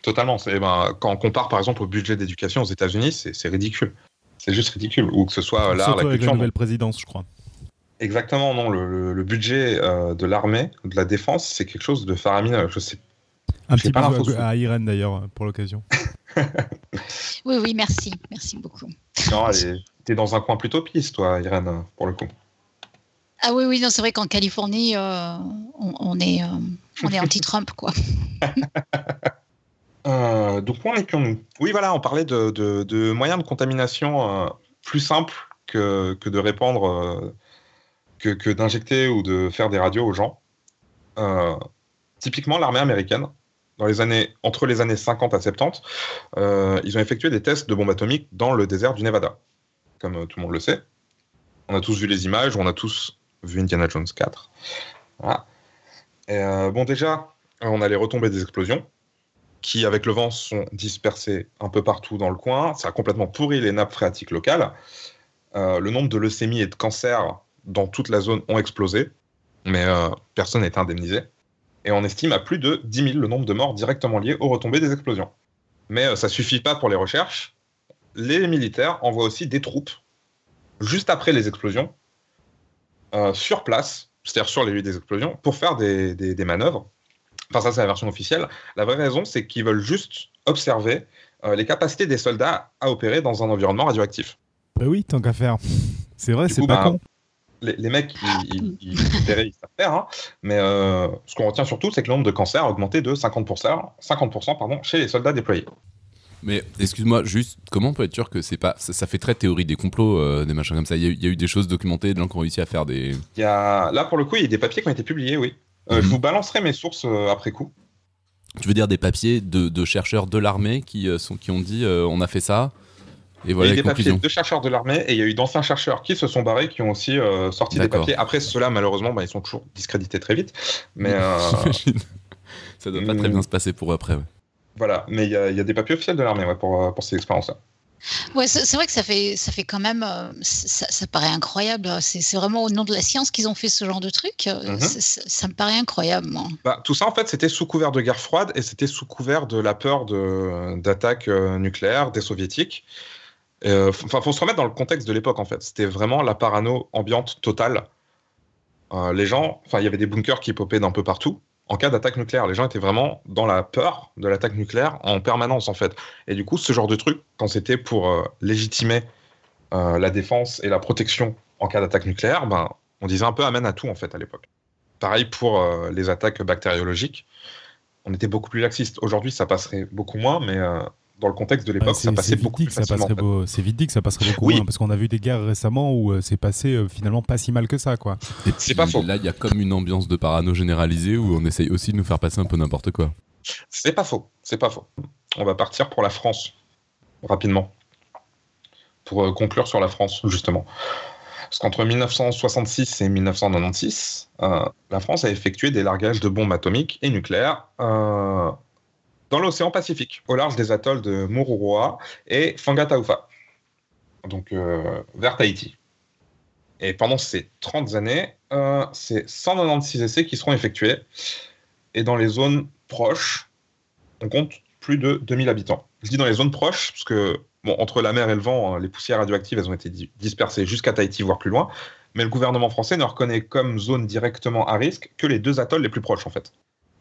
E: Totalement. Ben, quand on compare par exemple au budget d'éducation aux États-Unis, c'est ridicule. C'est juste ridicule. Ou que ce soit l'art, la
F: culture. la nouvelle présidence, je crois.
E: Exactement, non. Le, le, budget euh, de l'armée, de la défense, c'est quelque chose de faramineux. Je sais.
F: Un petit peu à, à Irène d'ailleurs, pour l'occasion. [laughs]
B: oui, oui, merci. Merci beaucoup.
E: Non, t'es dans un coin plutôt piste, toi, Irène, pour le coup.
B: Ah oui, oui, non, c'est vrai qu'en Californie, euh, on, est, euh, on est [laughs] anti-Trump, quoi. [laughs]
E: euh, donc, où en étions-nous Oui, voilà, on parlait de, moyens de contamination euh, plus simples que, de répandre, que, que d'injecter ou de faire des radios aux gens. typiquement, l'armée américaine dans les années, entre les années 50 à 70, euh, ils ont effectué des tests de bombes atomiques dans le désert du Nevada, comme euh, tout le monde le sait. On a tous vu les images, on a tous vu Indiana Jones 4. Euh, bon, déjà, on a les retombées des explosions, qui, avec le vent, sont dispersées un peu partout dans le coin. Ça a complètement pourri les nappes phréatiques locales. le nombre de leucémies et de cancers dans toute la zone ont explosé, mais personne n'est indemnisé et on estime à plus de 10 000 le nombre de morts directement liés aux retombées des explosions. Mais euh, ça ne suffit pas pour les recherches. Les militaires envoient aussi des troupes juste après les explosions euh, sur place, c'est-à-dire sur les lieux des explosions, pour faire des, manœuvres. Enfin, ça, c'est la version officielle. La vraie raison, c'est qu'ils veulent juste observer euh, les capacités des soldats à opérer dans un environnement radioactif.
F: Bah oui, tant qu'à faire. C'est vrai, c'est pas bah, con
E: les, mecs, ils, ils, savent faire, hein. mais euh, ce qu'on retient surtout, c'est que le nombre de cancers a augmenté de 50%, 50% pardon, chez les soldats déployés.
I: Mais excuse-moi, juste, comment on peut être sûr que c'est pas. Ça, fait très théorie des complots, euh, des machins comme ça? Il y, a, eu des choses documentées, des gens qui ont réussi à faire des.
E: Il y a, là, pour le coup, il y a des papiers qui ont été publiés, oui. Euh, je mhm. vous balancerai mes sources après coup.
I: Tu veux dire des papiers de, chercheurs de l'armée qui, sont, qui ont dit on a fait ça
E: et voilà il y a eu des papiers de chercheurs de l'armée et il y a eu d'anciens chercheurs qui se sont barrés, qui ont aussi euh, sorti des papiers. Après, ceux-là, malheureusement, bah, ils sont toujours discrédités très vite. Mais [laughs] euh,
I: ça doit pas très bien se passer pour après.
E: Voilà, mais il y, a des papiers officiels de l'armée pour, euh, pour ces expériences-là.
B: Ouais, c'est vrai que ça fait, ça fait quand même, ça, paraît incroyable. C'est vraiment au nom de la science qu'ils ont fait ce genre de truc. Mhm. Ça me paraît incroyable.
E: Bah, tout ça, en fait, c'était sous couvert de guerre froide et c'était sous couvert de la peur d'attaques nucléaires des soviétiques. Euh, enfin, faut se remettre dans le contexte de l'époque en fait. C'était vraiment la parano ambiante totale. Euh, les gens, enfin, il y avait des bunkers qui popaient d'un peu partout. En cas d'attaque nucléaire, les gens étaient vraiment dans la peur de l'attaque nucléaire en permanence en fait. Et du coup, ce genre de truc, quand c'était pour euh, légitimer la défense et la protection en cas d'attaque nucléaire, ben, on disait un peu amène à tout en fait à l'époque. Pareil pour les attaques bactériologiques. On était beaucoup plus laxiste. Aujourd'hui, ça passerait beaucoup moins, mais dans le contexte de l'époque, ça passait beaucoup plus facilement.
F: C'est vite dit que ça passerait beaucoup moins, parce qu'on a vu des guerres récemment où euh, c'est passé euh, finalement pas si mal que ça, quoi.
E: C'est pas faux.
I: Là, il y a comme une ambiance de parano généralisée où on essaye aussi de nous faire passer un peu n'importe quoi.
E: C'est pas faux, c'est pas faux. On va partir pour la France rapidement pour conclure sur la France, justement. Parce qu'entre 1966 et 1996, la France a effectué des largages de bombes atomiques et nucléaires dans l'océan Pacifique, au large des atolls de Mururoa et Fangataufa, donc vers Tahiti. Et pendant ces 30 années, euh, c'est 196 essais qui seront effectués. Et dans les zones proches, on compte plus de 2000 habitants. Je dis dans les zones proches, parce que entre la mer et le vent, hein, les poussières radioactives, elles ont été dispersées jusqu'à Tahiti, voire plus loin. Mais le gouvernement français ne reconnaît comme zone directement à risque que les deux atolls les plus proches, en fait.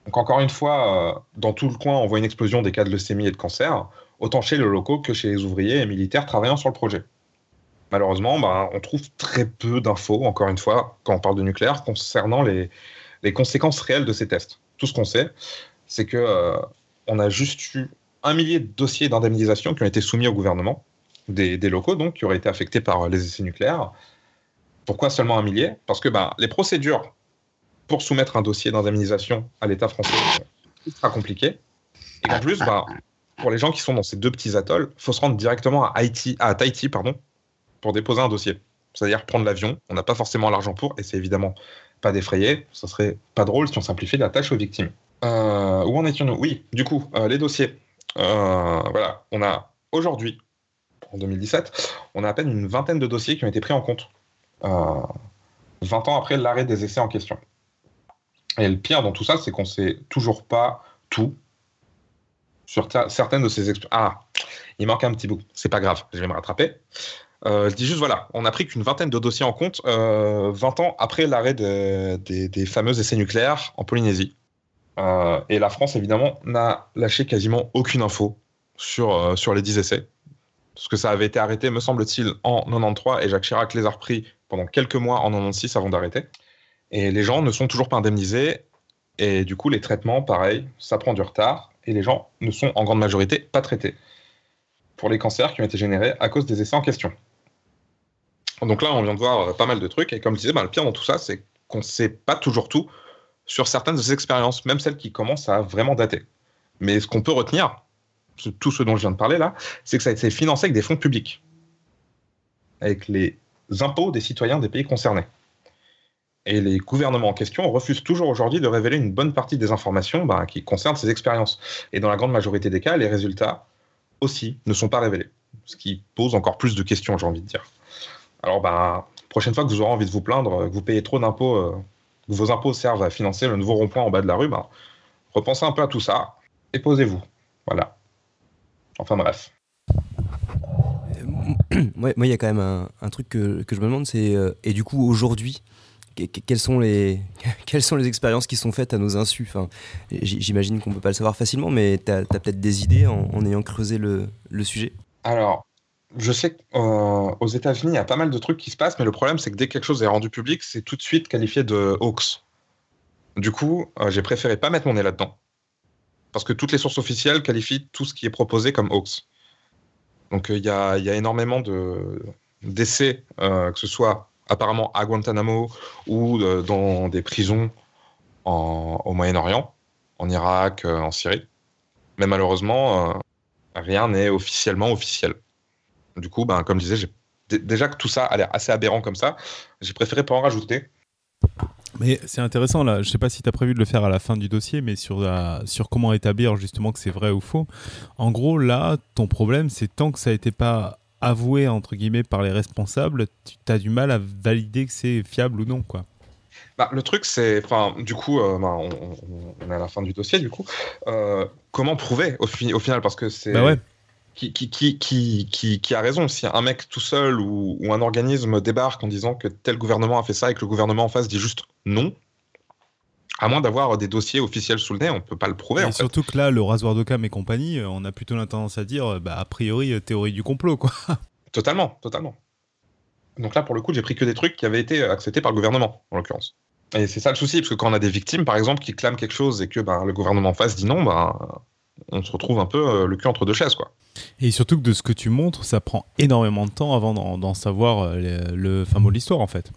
E: Donc encore une fois, euh, dans tout le coin, on voit une explosion des cas de leucémie et de cancer, autant chez les locaux que chez les ouvriers et militaires travaillant sur le projet malheureusement, bah, on trouve très peu d'infos, encore une fois, quand on parle de nucléaire, concernant les, conséquences réelles de ces tests. Tout ce qu'on sait, c'est que euh, on a juste eu un millier de dossiers d'indemnisation qui ont été soumis au gouvernement, des, locaux donc, qui auraient été affectés par les essais nucléaires. Pourquoi seulement un millier? Parce que bah, les procédures pour soumettre un dossier d'indemnisation à l'État français sera compliqué. Et en plus, bah, pour les gens qui sont dans ces deux petits atolls, il faut se rendre directement à, Haïti, à Tahiti pardon, pour déposer un dossier. C'est-à-dire prendre l'avion, on n'a pas forcément l'argent pour, et c'est évidemment pas défrayé. Ce serait pas drôle si on simplifiait la tâche aux victimes. Euh, où en étions-nous? Oui, du coup, euh, les dossiers. Euh, voilà, on a aujourd'hui, en 2017, on a à peine une vingtaine de dossiers qui ont été pris en compte. 20 ans après l'arrêt des essais en question. Et le pire dans tout ça, c'est qu'on sait toujours pas tout sur certaines de ces expériences. Ah, il manque un petit bout. C'est pas grave, je vais me rattraper. Euh, je dis juste, voilà, on n'a pris qu'une vingtaine de dossiers en compte 20 euh, ans après l'arrêt des fameux essais nucléaires en Polynésie. Euh, et la France, évidemment, n'a lâché quasiment aucune info sur, sur les 10 essais. Parce que ça avait été arrêté, me semble-t-il, en 93, et Jacques Chirac les a repris pendant quelques mois en 96 avant d'arrêter. Et les gens ne sont toujours pas indemnisés, et du coup, les traitements, pareil, ça prend du retard, et les gens ne sont en grande majorité pas traités pour les cancers qui ont été générés à cause des essais en question. Donc là, on vient de voir euh, pas mal de trucs, et comme je disais, bah, le pire dans tout ça, c'est qu'on ne sait pas toujours tout sur certaines expériences, même celles qui commencent à vraiment dater. Mais ce qu'on peut retenir, tout ce dont je viens de parler là, c'est que ça a été financé avec des fonds publics, avec les impôts des citoyens des pays concernés. Et les gouvernements en question refusent toujours aujourd'hui de révéler une bonne partie des informations bah, qui concernent ces expériences. Et dans la grande majorité des cas, les résultats aussi ne sont pas révélés. Ce qui pose encore plus de questions, j'ai envie de dire. Alors, bah, prochaine fois que vous aurez envie de vous plaindre, que vous payez trop d'impôts, euh, que vos impôts servent à financer le nouveau rond-point en bas de la rue, bah, repensez un peu à tout ça et posez-vous. Voilà. Enfin bref.
H: Moi, il y a quand même un, truc que, je me demande, c'est euh, et du coup aujourd'hui, [laughs] quelles sont les expériences qui sont faites à nos insus enfin, J'imagine qu'on peut pas le savoir facilement, mais tu as, peut-être des idées en, ayant creusé le, sujet?
E: Alors, je sais qu'aux euh, États-Unis, il y a pas mal de trucs qui se passent, mais le problème, c'est que dès que quelque chose est rendu public, c'est tout de suite qualifié de hoax. Du coup, euh, j'ai préféré pas mettre mon nez là-dedans. Parce que toutes les sources officielles qualifient tout ce qui est proposé comme hoax. Donc, euh, il y, a, énormément d'essais, que ce soit apparemment à Guantanamo ou dans des prisons au Moyen-Orient, en Irak, en Syrie. Mais malheureusement, rien n'est officiellement officiel. Du coup, ben, comme je disais, déjà que tout ça a l'air assez aberrant comme ça, j'ai préféré pas en rajouter.
F: Mais c'est intéressant là, je sais pas si tu as prévu de le faire à la fin du dossier, mais sur, sur comment établir justement que c'est vrai ou faux. En gros, là, ton problème, c'est tant que ça n'était pas avoué entre guillemets par les responsables, tu as du mal à valider que c'est fiable ou non, quoi.
E: Bah, le truc, c'est, enfin, du coup, euh, bah, on, est à la fin du dossier, du coup, euh, comment prouver au, au final, parce que c'est,
F: bah ouais
E: qui, qui, qui, qui, a raison. Si un mec tout seul ou, un organisme débarque en disant que tel gouvernement a fait ça et que le gouvernement en face dit juste non, à moins d'avoir des dossiers officiels sous le nez, on ne peut pas le prouver.
F: Et surtout que là, le rasoir de cam et compagnie, euh, on a plutôt la tendance à dire, euh, bah, a priori, euh, théorie du complot, quoi. [laughs]
E: Totalement, totalement. Donc là, pour le coup, j'ai pris que des trucs qui avaient été acceptés par le gouvernement, en l'occurrence. Et c'est ça le souci, parce que quand on a des victimes, par exemple, qui clament quelque chose et que ben, le gouvernement en face dit non, ben, on se retrouve un peu le cul entre deux chaises, quoi.
F: Et surtout que de ce que tu montres, ça prend énormément de temps avant d'en savoir euh, le, fin mot de l'histoire en fait.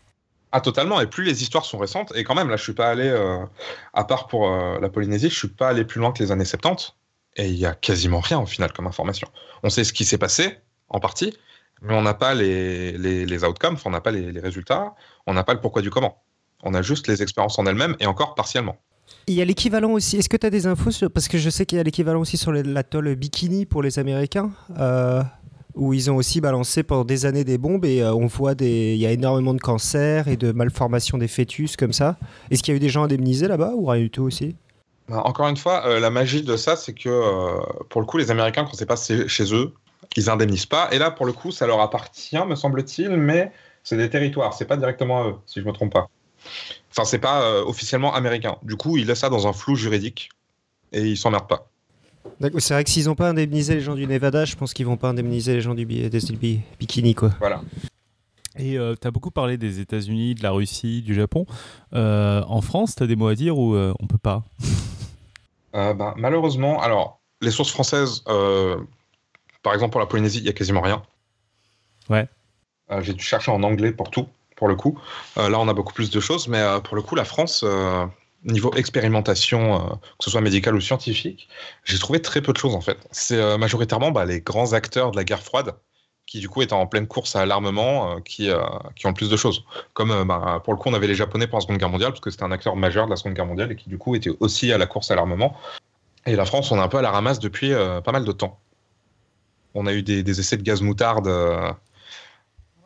E: Ah totalement, et plus les histoires sont récentes, et quand même là je suis pas allé, euh, à part pour euh, la Polynésie, je suis pas allé plus loin que les années 70, et il y a quasiment rien au final comme information. On sait ce qui s'est passé, en partie, mais on n'a pas les, les, les outcomes, on n'a pas les, les résultats, on n'a pas le pourquoi du comment. On a juste les expériences en elles-mêmes et encore partiellement.
A: Il y a l'équivalent aussi. Est-ce que tu as des infos sur... Parce que je sais qu'il y a l'équivalent aussi sur l'atoll Bikini pour les Américains, euh, où ils ont aussi balancé pendant des années des bombes et euh, on voit des. Il y a énormément de cancers et de malformations des fœtus comme ça. Est-ce qu'il y a eu des gens indemnisés là-bas ou rien du tout aussi?
E: Bah, Encore une fois, euh, la magie de ça, c'est que euh, pour le coup, les Américains, quand c'est pas chez eux, ils indemnisent pas. Et là, pour le coup, ça leur appartient, me semble-t-il, mais c'est des territoires, c'est pas directement à eux, si je me trompe pas. Enfin, c'est pas officiellement américain. Du coup, ils laissent ça dans un flou juridique et ils s'emmerdent pas.
A: D'accord, C'est vrai que s'ils n'ont pas indemnisé les gens du Nevada, je pense qu'ils vont pas indemniser les gens du des îles Bikini quoi.
E: Voilà.
F: Et tu as beaucoup parlé des États-Unis, de la Russie, du Japon. Euh, en France, tu as des mots à dire ou euh, on peut pas? [laughs]
E: Euh, bah, malheureusement, alors, les sources françaises, euh, par exemple pour la Polynésie, il y a quasiment rien.
F: Ouais.
E: Euh, J'ai dû chercher en anglais pour tout, pour le coup. Euh, là, on a beaucoup plus de choses, mais euh, pour le coup, la France, euh, niveau expérimentation, euh, que ce soit médicale ou scientifique, j'ai trouvé très peu de choses en fait. C'est euh, majoritairement bah, les grands acteurs de la guerre froide qui du coup étaient en pleine course à l'armement, euh, qui, qui ont le plus de choses. Comme bah, pour le coup, on avait les Japonais pendant la Seconde Guerre mondiale, parce que c'était un acteur majeur de la Seconde Guerre mondiale et qui du coup était aussi à la course à l'armement. Et la France, on est un peu à la ramasse depuis pas mal de temps. On a eu des, des essais de gaz moutarde à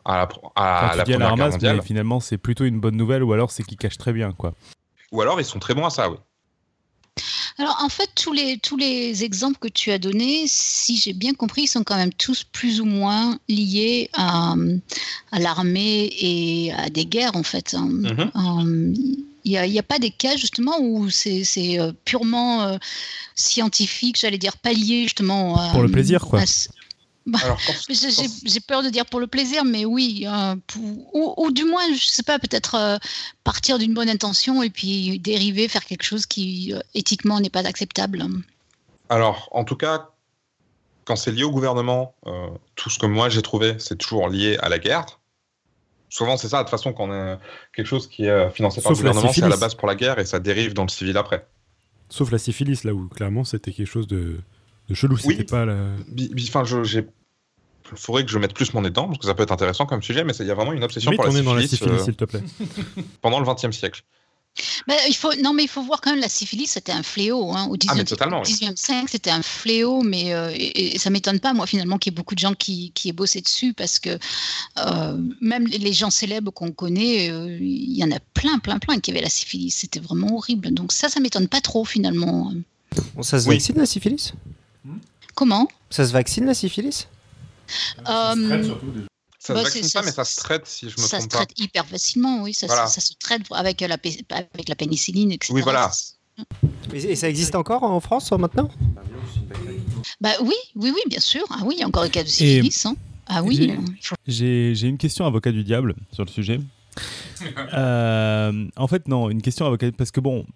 E: la, à
F: tu
E: la
F: dis à la
E: Première Guerre
F: ramasse, mais finalement, c'est plutôt une bonne nouvelle ou alors c'est qu'ils cachent très bien, quoi.
E: Ou alors, ils sont très bons à ça, oui.
B: Alors en fait, tous les, tous les exemples que tu as donnés, si j'ai bien compris, ils sont quand même tous plus ou moins liés à, à l'armée et à des guerres en fait. hein.
E: Mhm.
B: Euh, Il n'y a, il y a pas des cas justement où c'est c'est, euh, purement euh, scientifique, j'allais dire pas lié justement à-
F: Pour le plaisir, quoi.
B: à Bah, J'ai peur de dire pour le plaisir, mais oui, euh, pour- ou, ou du moins, je sais pas, peut-être euh, partir d'une bonne intention et puis dériver, faire quelque chose qui euh, éthiquement n'est pas acceptable.
E: Alors, en tout cas, quand c'est lié au gouvernement, euh, tout ce que moi j'ai trouvé, c'est toujours lié à la guerre. Souvent, c'est ça, de toute façon, quand on a quelque chose qui est financé par
G: Sauf
E: le gouvernement, c'est à la
G: syphilis.
E: base pour la guerre et ça dérive dans le civil après.
G: Sauf la syphilis, là où clairement c'était quelque chose de, de chelou.
E: Oui.
G: C'était pas la...
E: Enfin, je-. Il faudrait que je mette plus mon nez dedans, parce que ça peut être intéressant comme sujet, mais il y a vraiment une obsession pour la
G: nez dans la
E: syphilis, euh,
G: s'il te plaît. [laughs]
E: pendant le XXe siècle.
B: Bah, il faut, non, mais il faut voir quand même la syphilis, c'était un fléau. Hein. Au
E: Ah, mais
B: 19e,
E: totalement, oui.
B: 19e siècle, c'était un fléau, mais euh, et, et ça m'étonne pas, moi, finalement, qu'il y ait beaucoup de gens qui, qui aient bossé dessus, parce que euh, même les gens célèbres qu'on connaît, euh, il y en a plein, plein, plein qui avaient la syphilis. C'était vraiment horrible. Donc ça, ça m'étonne pas trop, finalement.
A: Bon, ça se
E: Oui.
A: vaccine la syphilis?
B: Comment
A: Ça se vaccine la syphilis?
B: Euh,
E: Ça
B: Bah,
E: se
B: c'est-
E: vaccine
B: ça
E: pas, mais
B: se-
E: ça se traite, si je me
B: Ça se
E: trompe pas.
B: traite hyper facilement, oui. Ça, se-
E: Voilà.
B: ça se traite avec la, avec la pénicilline, etc.
E: Oui, voilà.
A: et, ça existe encore en France euh, maintenant?
B: Bah oui, oui, oui, bien sûr. Ah oui, il y a encore des cas de syphilis. hein. Ah oui.
F: J'ai une question avocat du diable sur le sujet. Euh, en fait, non, une question avocat parce que bon,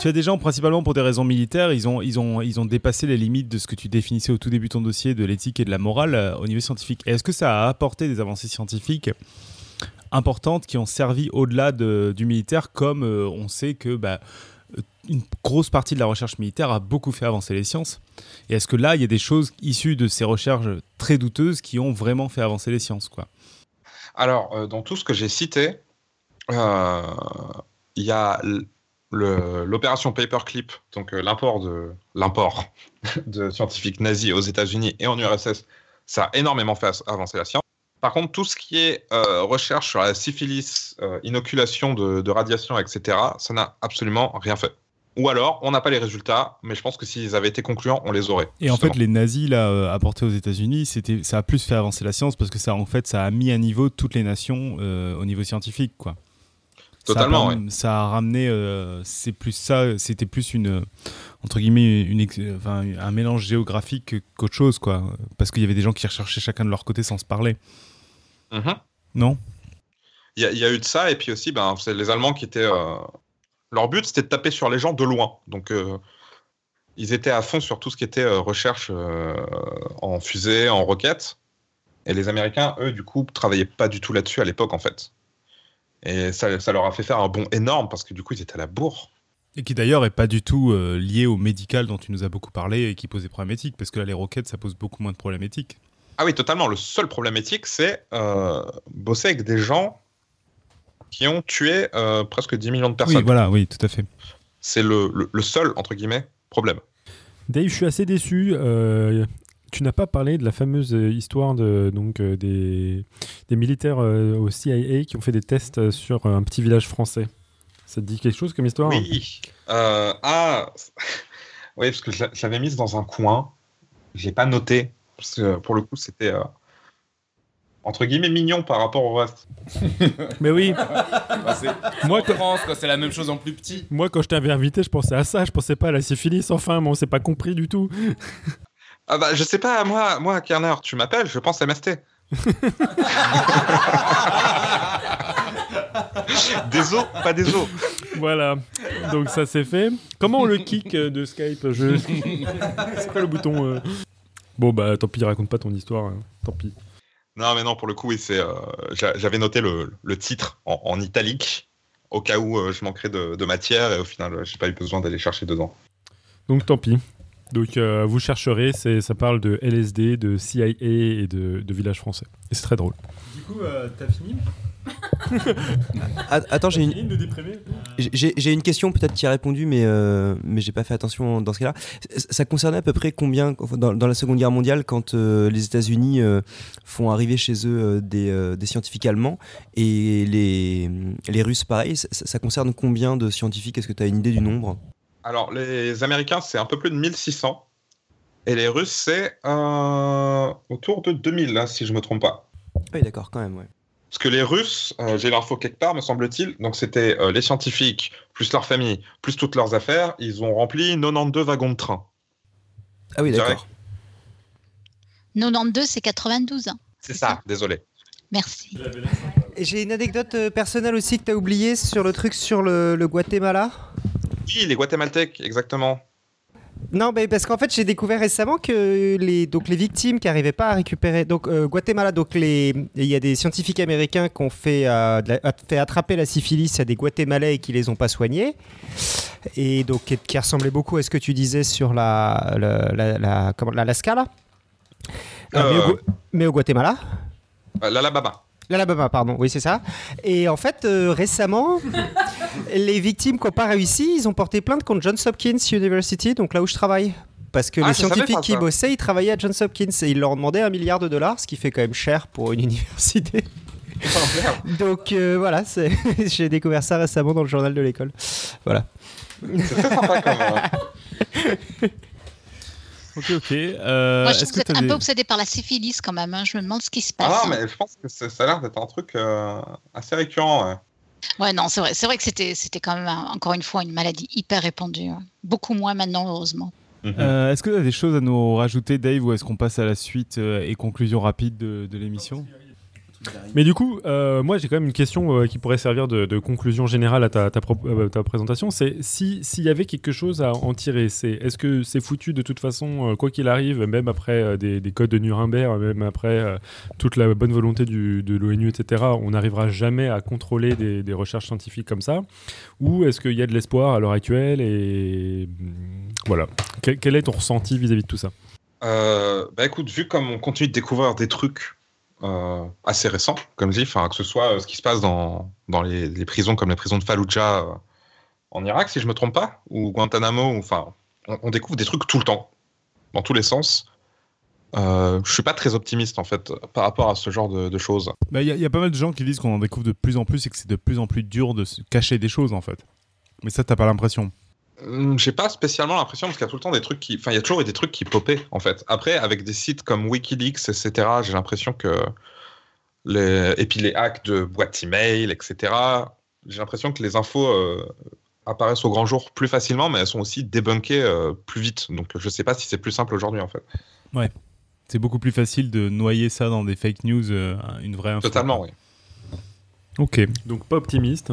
F: tu as des gens principalement pour des raisons militaires, ils ont, ils ont, ils ont dépassé les limites de ce que tu définissais au tout début de ton dossier de l'éthique et de la morale euh, au niveau scientifique. Est-ce que ça a apporté des avancées scientifiques importantes qui ont servi au-delà de- du militaire, comme euh, on sait que bah, une grosse partie de la recherche militaire a beaucoup fait avancer les sciences? Et est-ce que là, il y a des choses issues de ces recherches très douteuses qui ont vraiment fait avancer les sciences, quoi?
E: Alors, euh, dans tout ce que j'ai cité, euh, il y a l'opération Paperclip, donc euh, l'import de l'import [laughs] de scientifiques nazis aux États-Unis et en URSS, ça a énormément fait avancer la science. Par contre, tout ce qui est recherche sur la syphilis, inoculation de radiation, etc., ça n'a absolument rien fait. Ou alors, on n'a pas les résultats, mais je pense que s'ils avaient été concluants, on les aurait.
F: Et en fait, les nazis là euh, apportés aux États-Unis, c'était, ça a plus fait avancer la science parce que ça, en fait, ça a mis à niveau toutes les nations euh, au niveau scientifique, quoi.
E: Totalement,
F: ça a, ça a ramené, euh, c'est plus ça, c'était plus une entre guillemets une, ex- enfin, un mélange géographique qu'autre chose, quoi. Parce qu'il y avait des gens qui recherchaient chacun de leur côté sans se parler.
E: Mhm.
F: Non?
E: Il y, a- il y a eu de ça, et puis aussi, ben, c'est les Allemands qui étaient. euh, Leur but, c'était de taper sur les gens de loin. Donc, euh, ils étaient à fond sur tout ce qui était euh, recherche euh, en fusée, en roquette. Et les Américains, eux, du coup, travaillaient pas du tout là-dessus à l'époque, en fait. Et ça, ça leur a fait faire un bond énorme parce que du coup, ils étaient à la bourre.
F: Et qui d'ailleurs est pas du tout euh, lié au médical dont tu nous as beaucoup parlé et qui pose des problèmes éthiques, parce que là, les roquettes, ça pose beaucoup moins de problèmes éthiques.
E: Ah oui, totalement. Le seul problème éthique, c'est euh, bosser avec des gens qui ont tué euh, presque 10 millions de personnes.
F: Oui, voilà, oui, tout à fait.
E: C'est le, le- le seul, entre guillemets, problème.
G: Dave, je suis assez déçu. euh, tu n'as pas parlé de la fameuse histoire de, donc, euh, des, des militaires au CIA qui ont fait des tests sur un petit village français. Ça te dit quelque chose comme histoire?
E: Oui. Ah, [laughs] oui, parce que je l'a- je l'avais mise dans un coin. Je l'ai pas noté. Parce que pour le coup, c'était entre guillemets mignon par rapport au reste. [laughs]
G: Mais oui,
I: Bah, c'est- [laughs]
G: moi,
I: en
G: quand,
I: France, c'est la même chose en plus petit.
G: moi, quand je t'avais invité, je pensais à ça. Je pensais pas à la syphilis. Enfin, mais on s'est pas compris du tout. [laughs]
E: Ah bah, je sais pas, moi, moi, Kerner, tu m'appelles, je pense MST. des os, pas des os.
G: Voilà. Donc ça c'est fait. Comment on le kick euh, de Skype Je... C'est quoi le bouton euh? Bon bah tant pis, raconte pas ton histoire. hein. Tant pis.
E: Non, mais non, pour le coup, oui, c'est. euh, j'a- J'avais noté le, le titre en, en italique au cas où euh, je manquerais de, de matière et au final, euh, j'ai pas eu besoin d'aller chercher dedans.
G: Donc tant pis. Donc euh, vous chercherez, c'est, ça parle de LSD, de CIA et de, de village français. Et c'est très drôle.
D: Du coup, euh, t'as fini? [laughs]
H: Attends, j'ai une, J'ai question, peut-être qui a répondu, mais, euh, mais j'ai pas fait attention dans ce cas-là. Ça- Ça concernait à peu près combien, dans, dans la Seconde Guerre mondiale, quand euh, les États-Unis euh, font arriver chez eux euh, des, euh, des scientifiques allemands et les, les Russes, pareil, ça, ça concerne combien de scientifiques? Est-ce que tu as une idée du nombre?
E: Alors, les Américains, c'est un peu plus de 1600. Et les Russes, c'est euh, autour de 2000, là, si je me trompe pas.
H: Oui, d'accord, quand même, ouais.
E: Parce que les Russes, euh, j'ai l'info quelque part, me semble-t-il, donc c'était euh, les scientifiques, plus leur famille, plus toutes leurs affaires, ils ont rempli 92 wagons de train.
H: Ah oui, d'accord.
B: 92, c'est 92. hein.
E: C'est ça, désolé.
B: Merci.
A: Et j'ai une anecdote euh, personnelle aussi que tu as oubliée sur le truc sur le, le Guatemala?
E: Oui, les Guatémaltèques, exactement.
A: Non, mais parce qu'en fait, j'ai découvert récemment que les, donc les victimes qui n'arrivaient pas à récupérer. Donc, euh, Guatemala, donc les, il y a des scientifiques américains qui ont fait, euh, la- fait attraper la syphilis à des Guatémalais et qui les ont pas soignés. Et donc, qui, qui ressemblait beaucoup à ce que tu disais sur la, la, la, la- comment- l'Alaska, là. Euh, mais, au,
E: Euh,
A: mais au Guatemala.
E: L'Alabama.
A: L'Alabama, pardon, oui, c'est ça. Et en fait, euh, récemment, [laughs] les victimes qui n'ont pas réussi, ils ont porté plainte contre Johns Hopkins University, donc là où je travaille. Parce que
E: Ah,
A: les scientifiques qui bossaient, ils travaillaient à Johns Hopkins et ils leur ont demandé un milliard de dollars, ce qui fait quand même cher pour une [laughs] université. [laughs] Donc euh, voilà, j'ai découvert ça récemment dans le journal de l'école. Voilà.
E: C'est très sympa comme. euh,
F: Ok, ok. Euh,
B: Moi, je trouve que vous êtes
F: t'as
B: un
F: des-
B: peu obsédé par la syphilis quand même. hein. Je me demande ce qui se passe.
E: Ah
B: hein.
E: non, mais je pense que ça a l'air d'être un truc euh, assez récurrent. ouais.
B: Ouais, non, c'est vrai. C'est vrai que c'était, c'était quand même encore une fois une maladie hyper répandue. hein. Beaucoup moins maintenant, heureusement.
F: Euh, est-ce que tu as des choses à nous rajouter, Dave, ou est-ce qu'on passe à la suite euh, et conclusion rapide de, de l'émission?
G: Mais du coup, euh, moi j'ai quand même une question euh, qui pourrait servir de, de conclusion générale à ta, ta, pro- euh, ta présentation. C'est si s'il y avait quelque chose à en tirer, c'est est-ce que c'est foutu de toute façon, euh, quoi qu'il arrive, même après euh, des, des codes de Nuremberg, même après euh, toute la bonne volonté du, de l'ONU, etc., on n'arrivera jamais à contrôler des, des recherches scientifiques comme ça? Ou est-ce qu'il y a de l'espoir à l'heure actuelle Et hum, voilà. Quel, quel est ton ressenti vis-à-vis de tout ça?
E: Euh, bah écoute, vu comme on continue de découvrir des trucs euh, assez récents, comme je dis, enfin, que ce soit euh, ce qui se passe dans, dans les, prisons comme les prisons de Fallujah euh, en Irak, si je me trompe pas, ou Guantanamo, enfin, on, on découvre des trucs tout le temps, dans tous les sens. Euh, je suis pas très optimiste en fait par rapport à ce genre de, choses.
F: Bah, Il y, y a pas mal de gens qui disent qu'on en découvre de plus en plus et que c'est de plus en plus dur de se cacher des choses, en fait. Mais ça, t'as pas l'impression.
E: Hum, J'ai pas spécialement l'impression parce qu'il y a tout le temps des trucs qui, enfin, il y a toujours des trucs qui popaient en fait. Après, avec des sites comme WikiLeaks, etc., j'ai l'impression que les et puis les hacks de boîtes email, etc. J'ai l'impression que les infos euh, apparaissent au grand jour plus facilement, mais elles sont aussi débunkées euh, plus vite. Donc, je sais pas si c'est plus simple aujourd'hui en fait.
F: C'est beaucoup plus facile de noyer ça dans des fake news, euh, une vraie info.
E: Totalement, oui.
F: Ok.
G: Donc pas optimiste.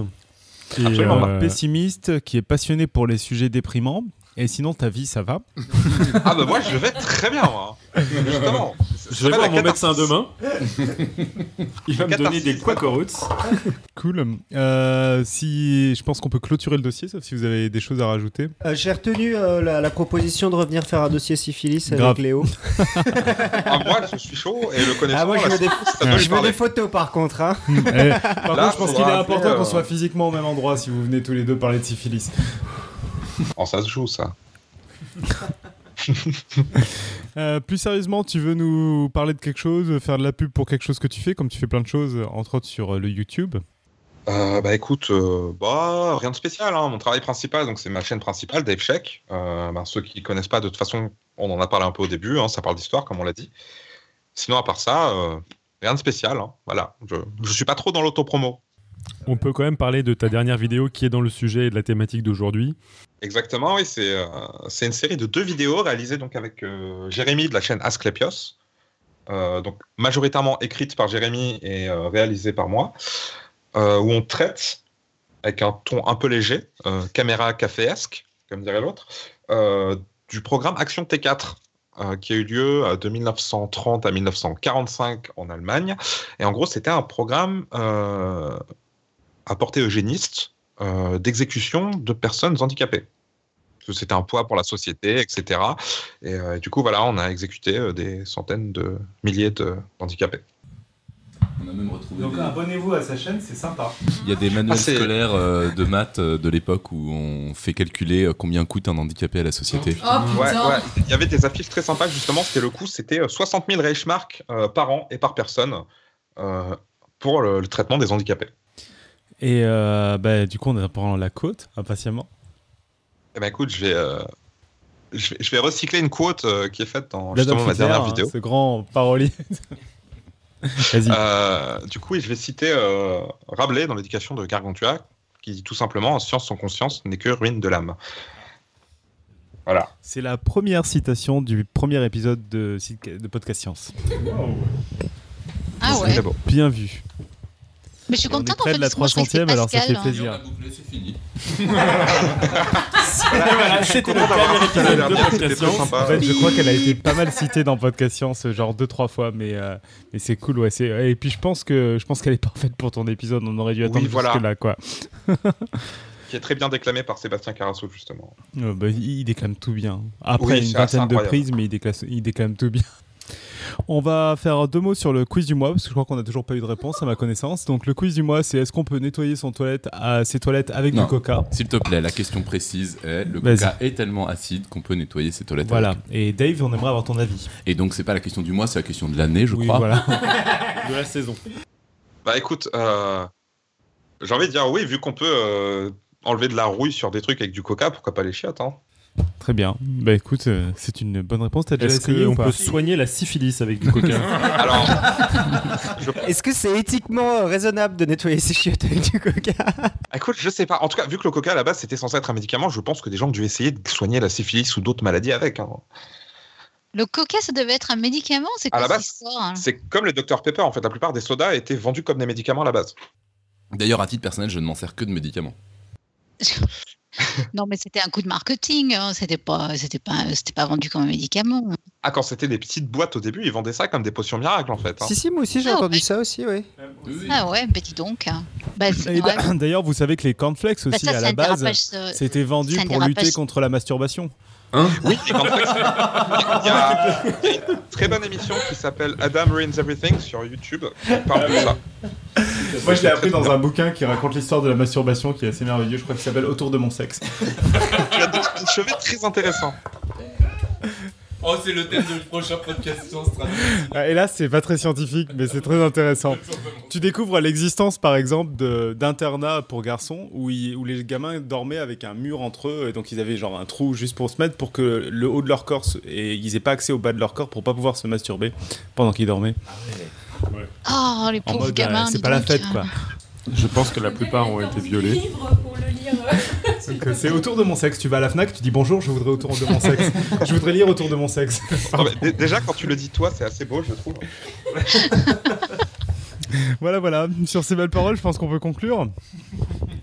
E: Absolument.
F: euh, pessimiste, qui est passionné pour les sujets déprimants, Et sinon, ta vie, ça va [laughs]
E: Ah bah moi, je vais très bien, moi. Justement.
G: Je vais voir mon médecin demain. [laughs] Il va me donner des quackeroutes. [laughs]
F: Cool. Euh, si, je pense qu'on peut clôturer le dossier, sauf si vous avez des choses à rajouter.
A: Euh, J'ai retenu euh, la, la proposition de revenir faire un dossier syphilis
F: Grave.
A: avec Léo.
E: Ah, moi, je suis chaud et le connaissant.
A: Ah, moi, je
E: là,
A: veux des, je veux photos par contre. Hein.
F: Eh, par
E: Là,
F: contre, je pense qu'il est important qu'on soit physiquement au même endroit si vous venez tous les deux parler de syphilis.
E: Oh, ça se joue, ça. [laughs]
F: Euh, plus sérieusement, tu veux nous parler de quelque chose, faire de la pub pour quelque chose que tu fais, comme tu fais plein de choses, entre autres sur euh, le YouTube?
E: Euh, bah écoute, euh, bah, rien de spécial. hein. Mon travail principal, donc c'est ma chaîne principale, Dave Check. Euh, bah, ceux qui connaissent pas, de toute façon, on en a parlé un peu au début. hein, ça parle d'histoire, comme on l'a dit. Sinon, à part ça, rien de spécial. hein. Voilà, je, je suis pas trop dans l'autopromo.
G: On peut quand même parler de ta dernière vidéo qui est dans le sujet et de la thématique d'aujourd'hui.
E: Exactement, oui, c'est euh, une série de deux vidéos réalisées donc avec euh, Jérémy de la chaîne Asclepios, euh, donc majoritairement écrite par Jérémy et réalisée par moi, où on traite avec un ton un peu léger, caméra caféesque, comme dirait l'autre, du programme Action T4. euh, qui a eu lieu de 1930 à 1945 en Allemagne. Et en gros, c'était un programme à portée eugéniste euh, d'exécution de personnes handicapées. C'était un poids pour la société, etc. Et, euh, et du coup, voilà, on a exécuté euh, des centaines de milliers de- d'handicapés.
I: On a même retrouvé.
F: Donc
I: des-
F: abonnez-vous à sa chaîne, c'est sympa.
I: Il y a des manuels
E: Ah, c'est-
I: scolaires euh, de maths euh, de l'époque où on fait calculer euh, combien coûte un handicapé à la société.
J: Oh
E: Ouais,
J: putain
E: ouais. Il y avait des affiches très sympas, justement. C'était le coût, c'était euh, 60 000 Reichsmark euh, par an et par personne euh, pour le, le traitement des handicapés.
F: Et euh, bah, du coup, on apprend la côte, impatiemment.
E: Eh ben écoute, je vais, euh, je vais, je vais recycler une quote euh, qui est faite dans justement ma dernière
F: hein,
E: vidéo.
F: ce grand parolier. [laughs] Vas-y.
E: Euh, du coup, oui, je vais citer euh, Rabelais dans l'éducation de Gargantua, qui dit tout simplement Science sans conscience n'est que ruine de l'âme. Voilà.
F: C'est la première citation du premier épisode de, de Podcast Science.
B: Ah
E: C'est
B: ouais.
F: Bien vu.
B: Mais je suis
F: On est
B: contente en
F: près
B: fait.
F: de la
B: parce que moi, je croyais que
F: 300e, alors ça fait
B: hein.
F: plaisir.
I: c'est fini.
G: Voilà, c'était le premier épisode de
E: C'était
G: Podcast
E: très
G: Science.
E: sympa.
F: En fait, je crois qu'elle a été pas mal [laughs] citée dans Podcast Science, genre deux trois fois, mais, euh, mais c'est cool, ouais. c'est- Et puis je pense que je pense qu'elle est parfaite pour ton épisode. On aurait dû
E: Oui,
F: attendre
E: voilà.
F: jusque là, quoi. [laughs]
E: Qui est très bien déclamé par Sébastien Carasso, justement.
F: Euh, bah, il déclame tout bien. Après
E: Oui,
F: une vingtaine de prises, mais il déclame, il déclame tout bien. On va faire deux mots sur le quiz du mois, parce que je crois qu'on n'a toujours pas eu de réponse à ma connaissance. Donc le quiz du mois, c'est est-ce qu'on peut nettoyer son toilette à ses toilettes avec
I: Non.
F: du coca?
I: S'il te plaît, la question précise est le coca est tellement acide qu'on peut nettoyer ses toilettes.
F: Voilà.
I: avec.
F: Et Dave, on aimerait avoir ton avis.
I: Et donc, c'est pas la question du mois, c'est la question de l'année, je
F: oui,
I: crois.
F: voilà. [laughs] [laughs]
G: De la saison.
E: Bah écoute, euh, j'ai envie de dire oui, vu qu'on peut euh, enlever de la rouille sur des trucs avec du coca, pourquoi pas les chiottes hein?
F: Très bien. Bah écoute, euh, c'est une bonne réponse. T'as déjà
G: Est-ce
F: essayé ou
G: qu'on
F: pas
G: peut soigner la syphilis avec du coca [laughs]
E: Alors, [laughs]
A: Est-ce que c'est éthiquement raisonnable de nettoyer ses chiottes avec du coca
E: écoute, je sais pas. En tout cas, vu que le coca à la base c'était censé être un médicament, je pense que des gens ont dû essayer de soigner la syphilis ou d'autres maladies avec. hein.
B: Le coca, ça devait être un médicament C'est
E: À
B: quoi
E: la
B: cette
E: base,
B: histoire hein?
E: C'est comme le Dr Pepper en fait. La plupart des sodas étaient vendus comme des médicaments à la base.
I: D'ailleurs, à titre personnel, je ne m'en sers que de médicaments. [laughs] [laughs]
B: Non, mais c'était un coup de marketing. hein. C'était pas, c'était pas, c'était pas vendu comme un médicament.
E: Ah, quand c'était des petites boîtes au début, ils vendaient ça comme des potions miracles en fait. hein.
A: Si, si, moi aussi j'ai
B: Ah,
A: entendu
B: ouais.
A: ça aussi, oui.
B: Ah ouais, bah dis donc. hein. Bah,
F: bah. [clears throat] D'ailleurs, vous savez que les cornflakes
B: Bah,
F: aussi,
B: ça,
F: à la base,
B: euh,
F: c'était vendu pour lutter contre la masturbation.
E: Oui, et qu'en fait, il y, a, il y a une très bonne émission qui s'appelle Adam Ruins Everything sur YouTube qui parle de ça.
F: Moi, je l'ai appris dans un bouquin qui raconte l'histoire de la masturbation, qui est assez merveilleux. Je crois qu'il s'appelle Autour de mon sexe.
E: Tu as des des cheveux très intéressants.
I: Oh, c'est le thème du prochain podcast science
F: Ah, Et là, c'est pas très scientifique, mais c'est très intéressant. Tu découvres l'existence, par exemple, de- d'internats pour garçons où, ils- où les gamins dormaient avec un mur entre eux, et donc ils avaient genre un trou juste pour se mettre pour que le haut de leur corps se- et ils aient pas accès au bas de leur corps pour pas pouvoir se masturber pendant qu'ils dormaient.
B: Oh, les pauvres
F: mode, euh,
B: gamins.
F: c'est pas la fête, quoi.
G: Je pense que la plupart ont été violés.
F: c'est autour de mon sexe. Tu vas à la Fnac, tu dis bonjour, je voudrais autour de mon sexe. je voudrais lire autour de mon sexe.
E: Non, mais dé- déjà, quand tu le dis toi, c'est assez beau, je trouve. [laughs]
F: Voilà, voilà. Sur ces belles paroles, je pense qu'on peut conclure.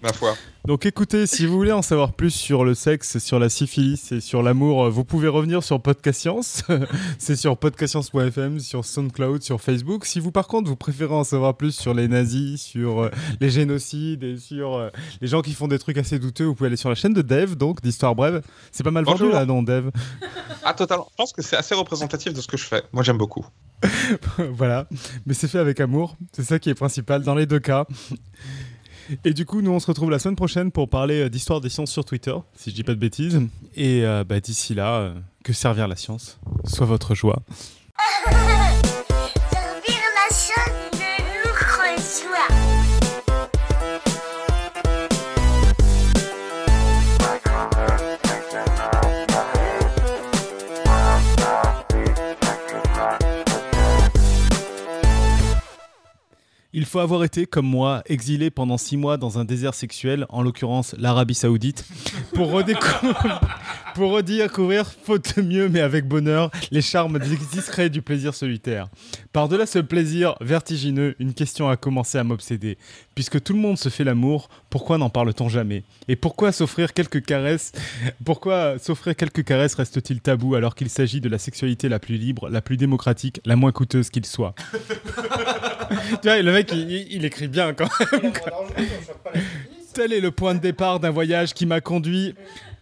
E: ma foi.
F: Donc écoutez, si vous voulez en savoir plus sur le sexe, sur la syphilis et sur l'amour, euh, vous pouvez revenir sur Podcast Science. [laughs] c'est sur podcastscience.fm, sur SoundCloud, sur Facebook. Si vous par contre vous préférez en savoir plus sur les nazis, sur euh, les génocides et sur euh, les gens qui font des trucs assez douteux, vous pouvez aller sur la chaîne de Dev, donc d'Histoire Brève. C'est pas mal vendu
E: Bonjour.
F: là, non, Dev? [laughs]
E: Ah, totalement. Je pense que c'est assez représentatif de ce que je fais. Moi, j'aime beaucoup. [laughs]
F: voilà, mais c'est fait avec amour, c'est ça qui est principal dans les deux cas. Et du coup, nous on se retrouve la semaine prochaine pour parler euh, d'histoire des sciences sur Twitter, si je dis pas de bêtises. Et euh, bah, d'ici là, euh, que servir la science soit votre joie. [laughs] Il faut avoir été, comme moi, exilé pendant six mois dans un désert sexuel, en l'occurrence l'Arabie Saoudite, pour, redécouvrir, [laughs] pour redécouvrir, faute mieux mais avec bonheur, les charmes discrets du plaisir solitaire. Par-delà ce plaisir vertigineux, une question a commencé à m'obséder. Puisque tout le monde se fait l'amour, pourquoi n'en parle-t-on jamais? Et pourquoi s'offrir quelques caresses Pourquoi s'offrir quelques caresses reste-t-il tabou alors qu'il s'agit de la sexualité la plus libre, la plus démocratique, la moins coûteuse qu'il soit? [laughs] Tu vois, le mec, il, écrit bien quand même. Tel est le point de départ d'un voyage qui m'a conduit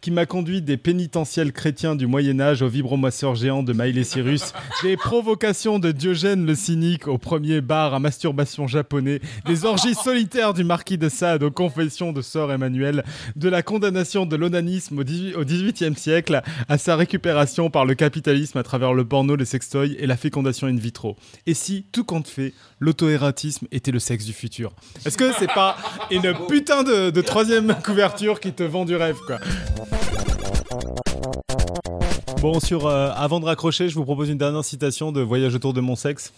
F: qui m'a conduit des pénitentiels chrétiens du Moyen Âge au vibromasseur géant de Miley Cyrus, des provocations de Diogène le cynique au premier bar à masturbation japonais, des orgies solitaires du marquis de Sade aux confessions de Sœur Emmanuel, de la condamnation de l'onanisme au XVIIIe siècle à sa récupération par le capitalisme à travers le porno, les sextoys et la fécondation in vitro. Et si, tout compte fait, l'auto-érotisme était le sexe du futur Est-ce que c'est pas une putain de, de troisième couverture qui te vend du rêve, quoi Bon, sur, euh, avant de raccrocher, je vous propose une dernière citation de Voyage autour de mon sexe.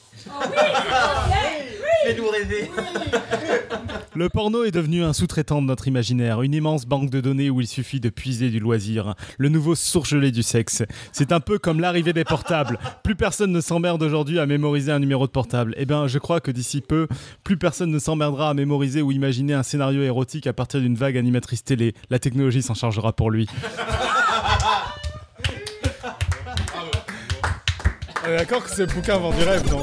A: Fais-nous rêver.
F: Le porno est devenu un sous-traitant de notre imaginaire, une immense banque de données où il suffit de puiser du loisir, le nouveau surgelé du sexe. C'est un peu comme l'arrivée des portables. Plus personne ne s'emmerde aujourd'hui à mémoriser un numéro de portable. Eh bien, je crois que d'ici peu, plus personne ne s'emmerdera à mémoriser ou imaginer un scénario érotique à partir d'une vague animatrice télé. La technologie s'en chargera pour lui. On est d'accord que ce bouquin vend du rêve, non?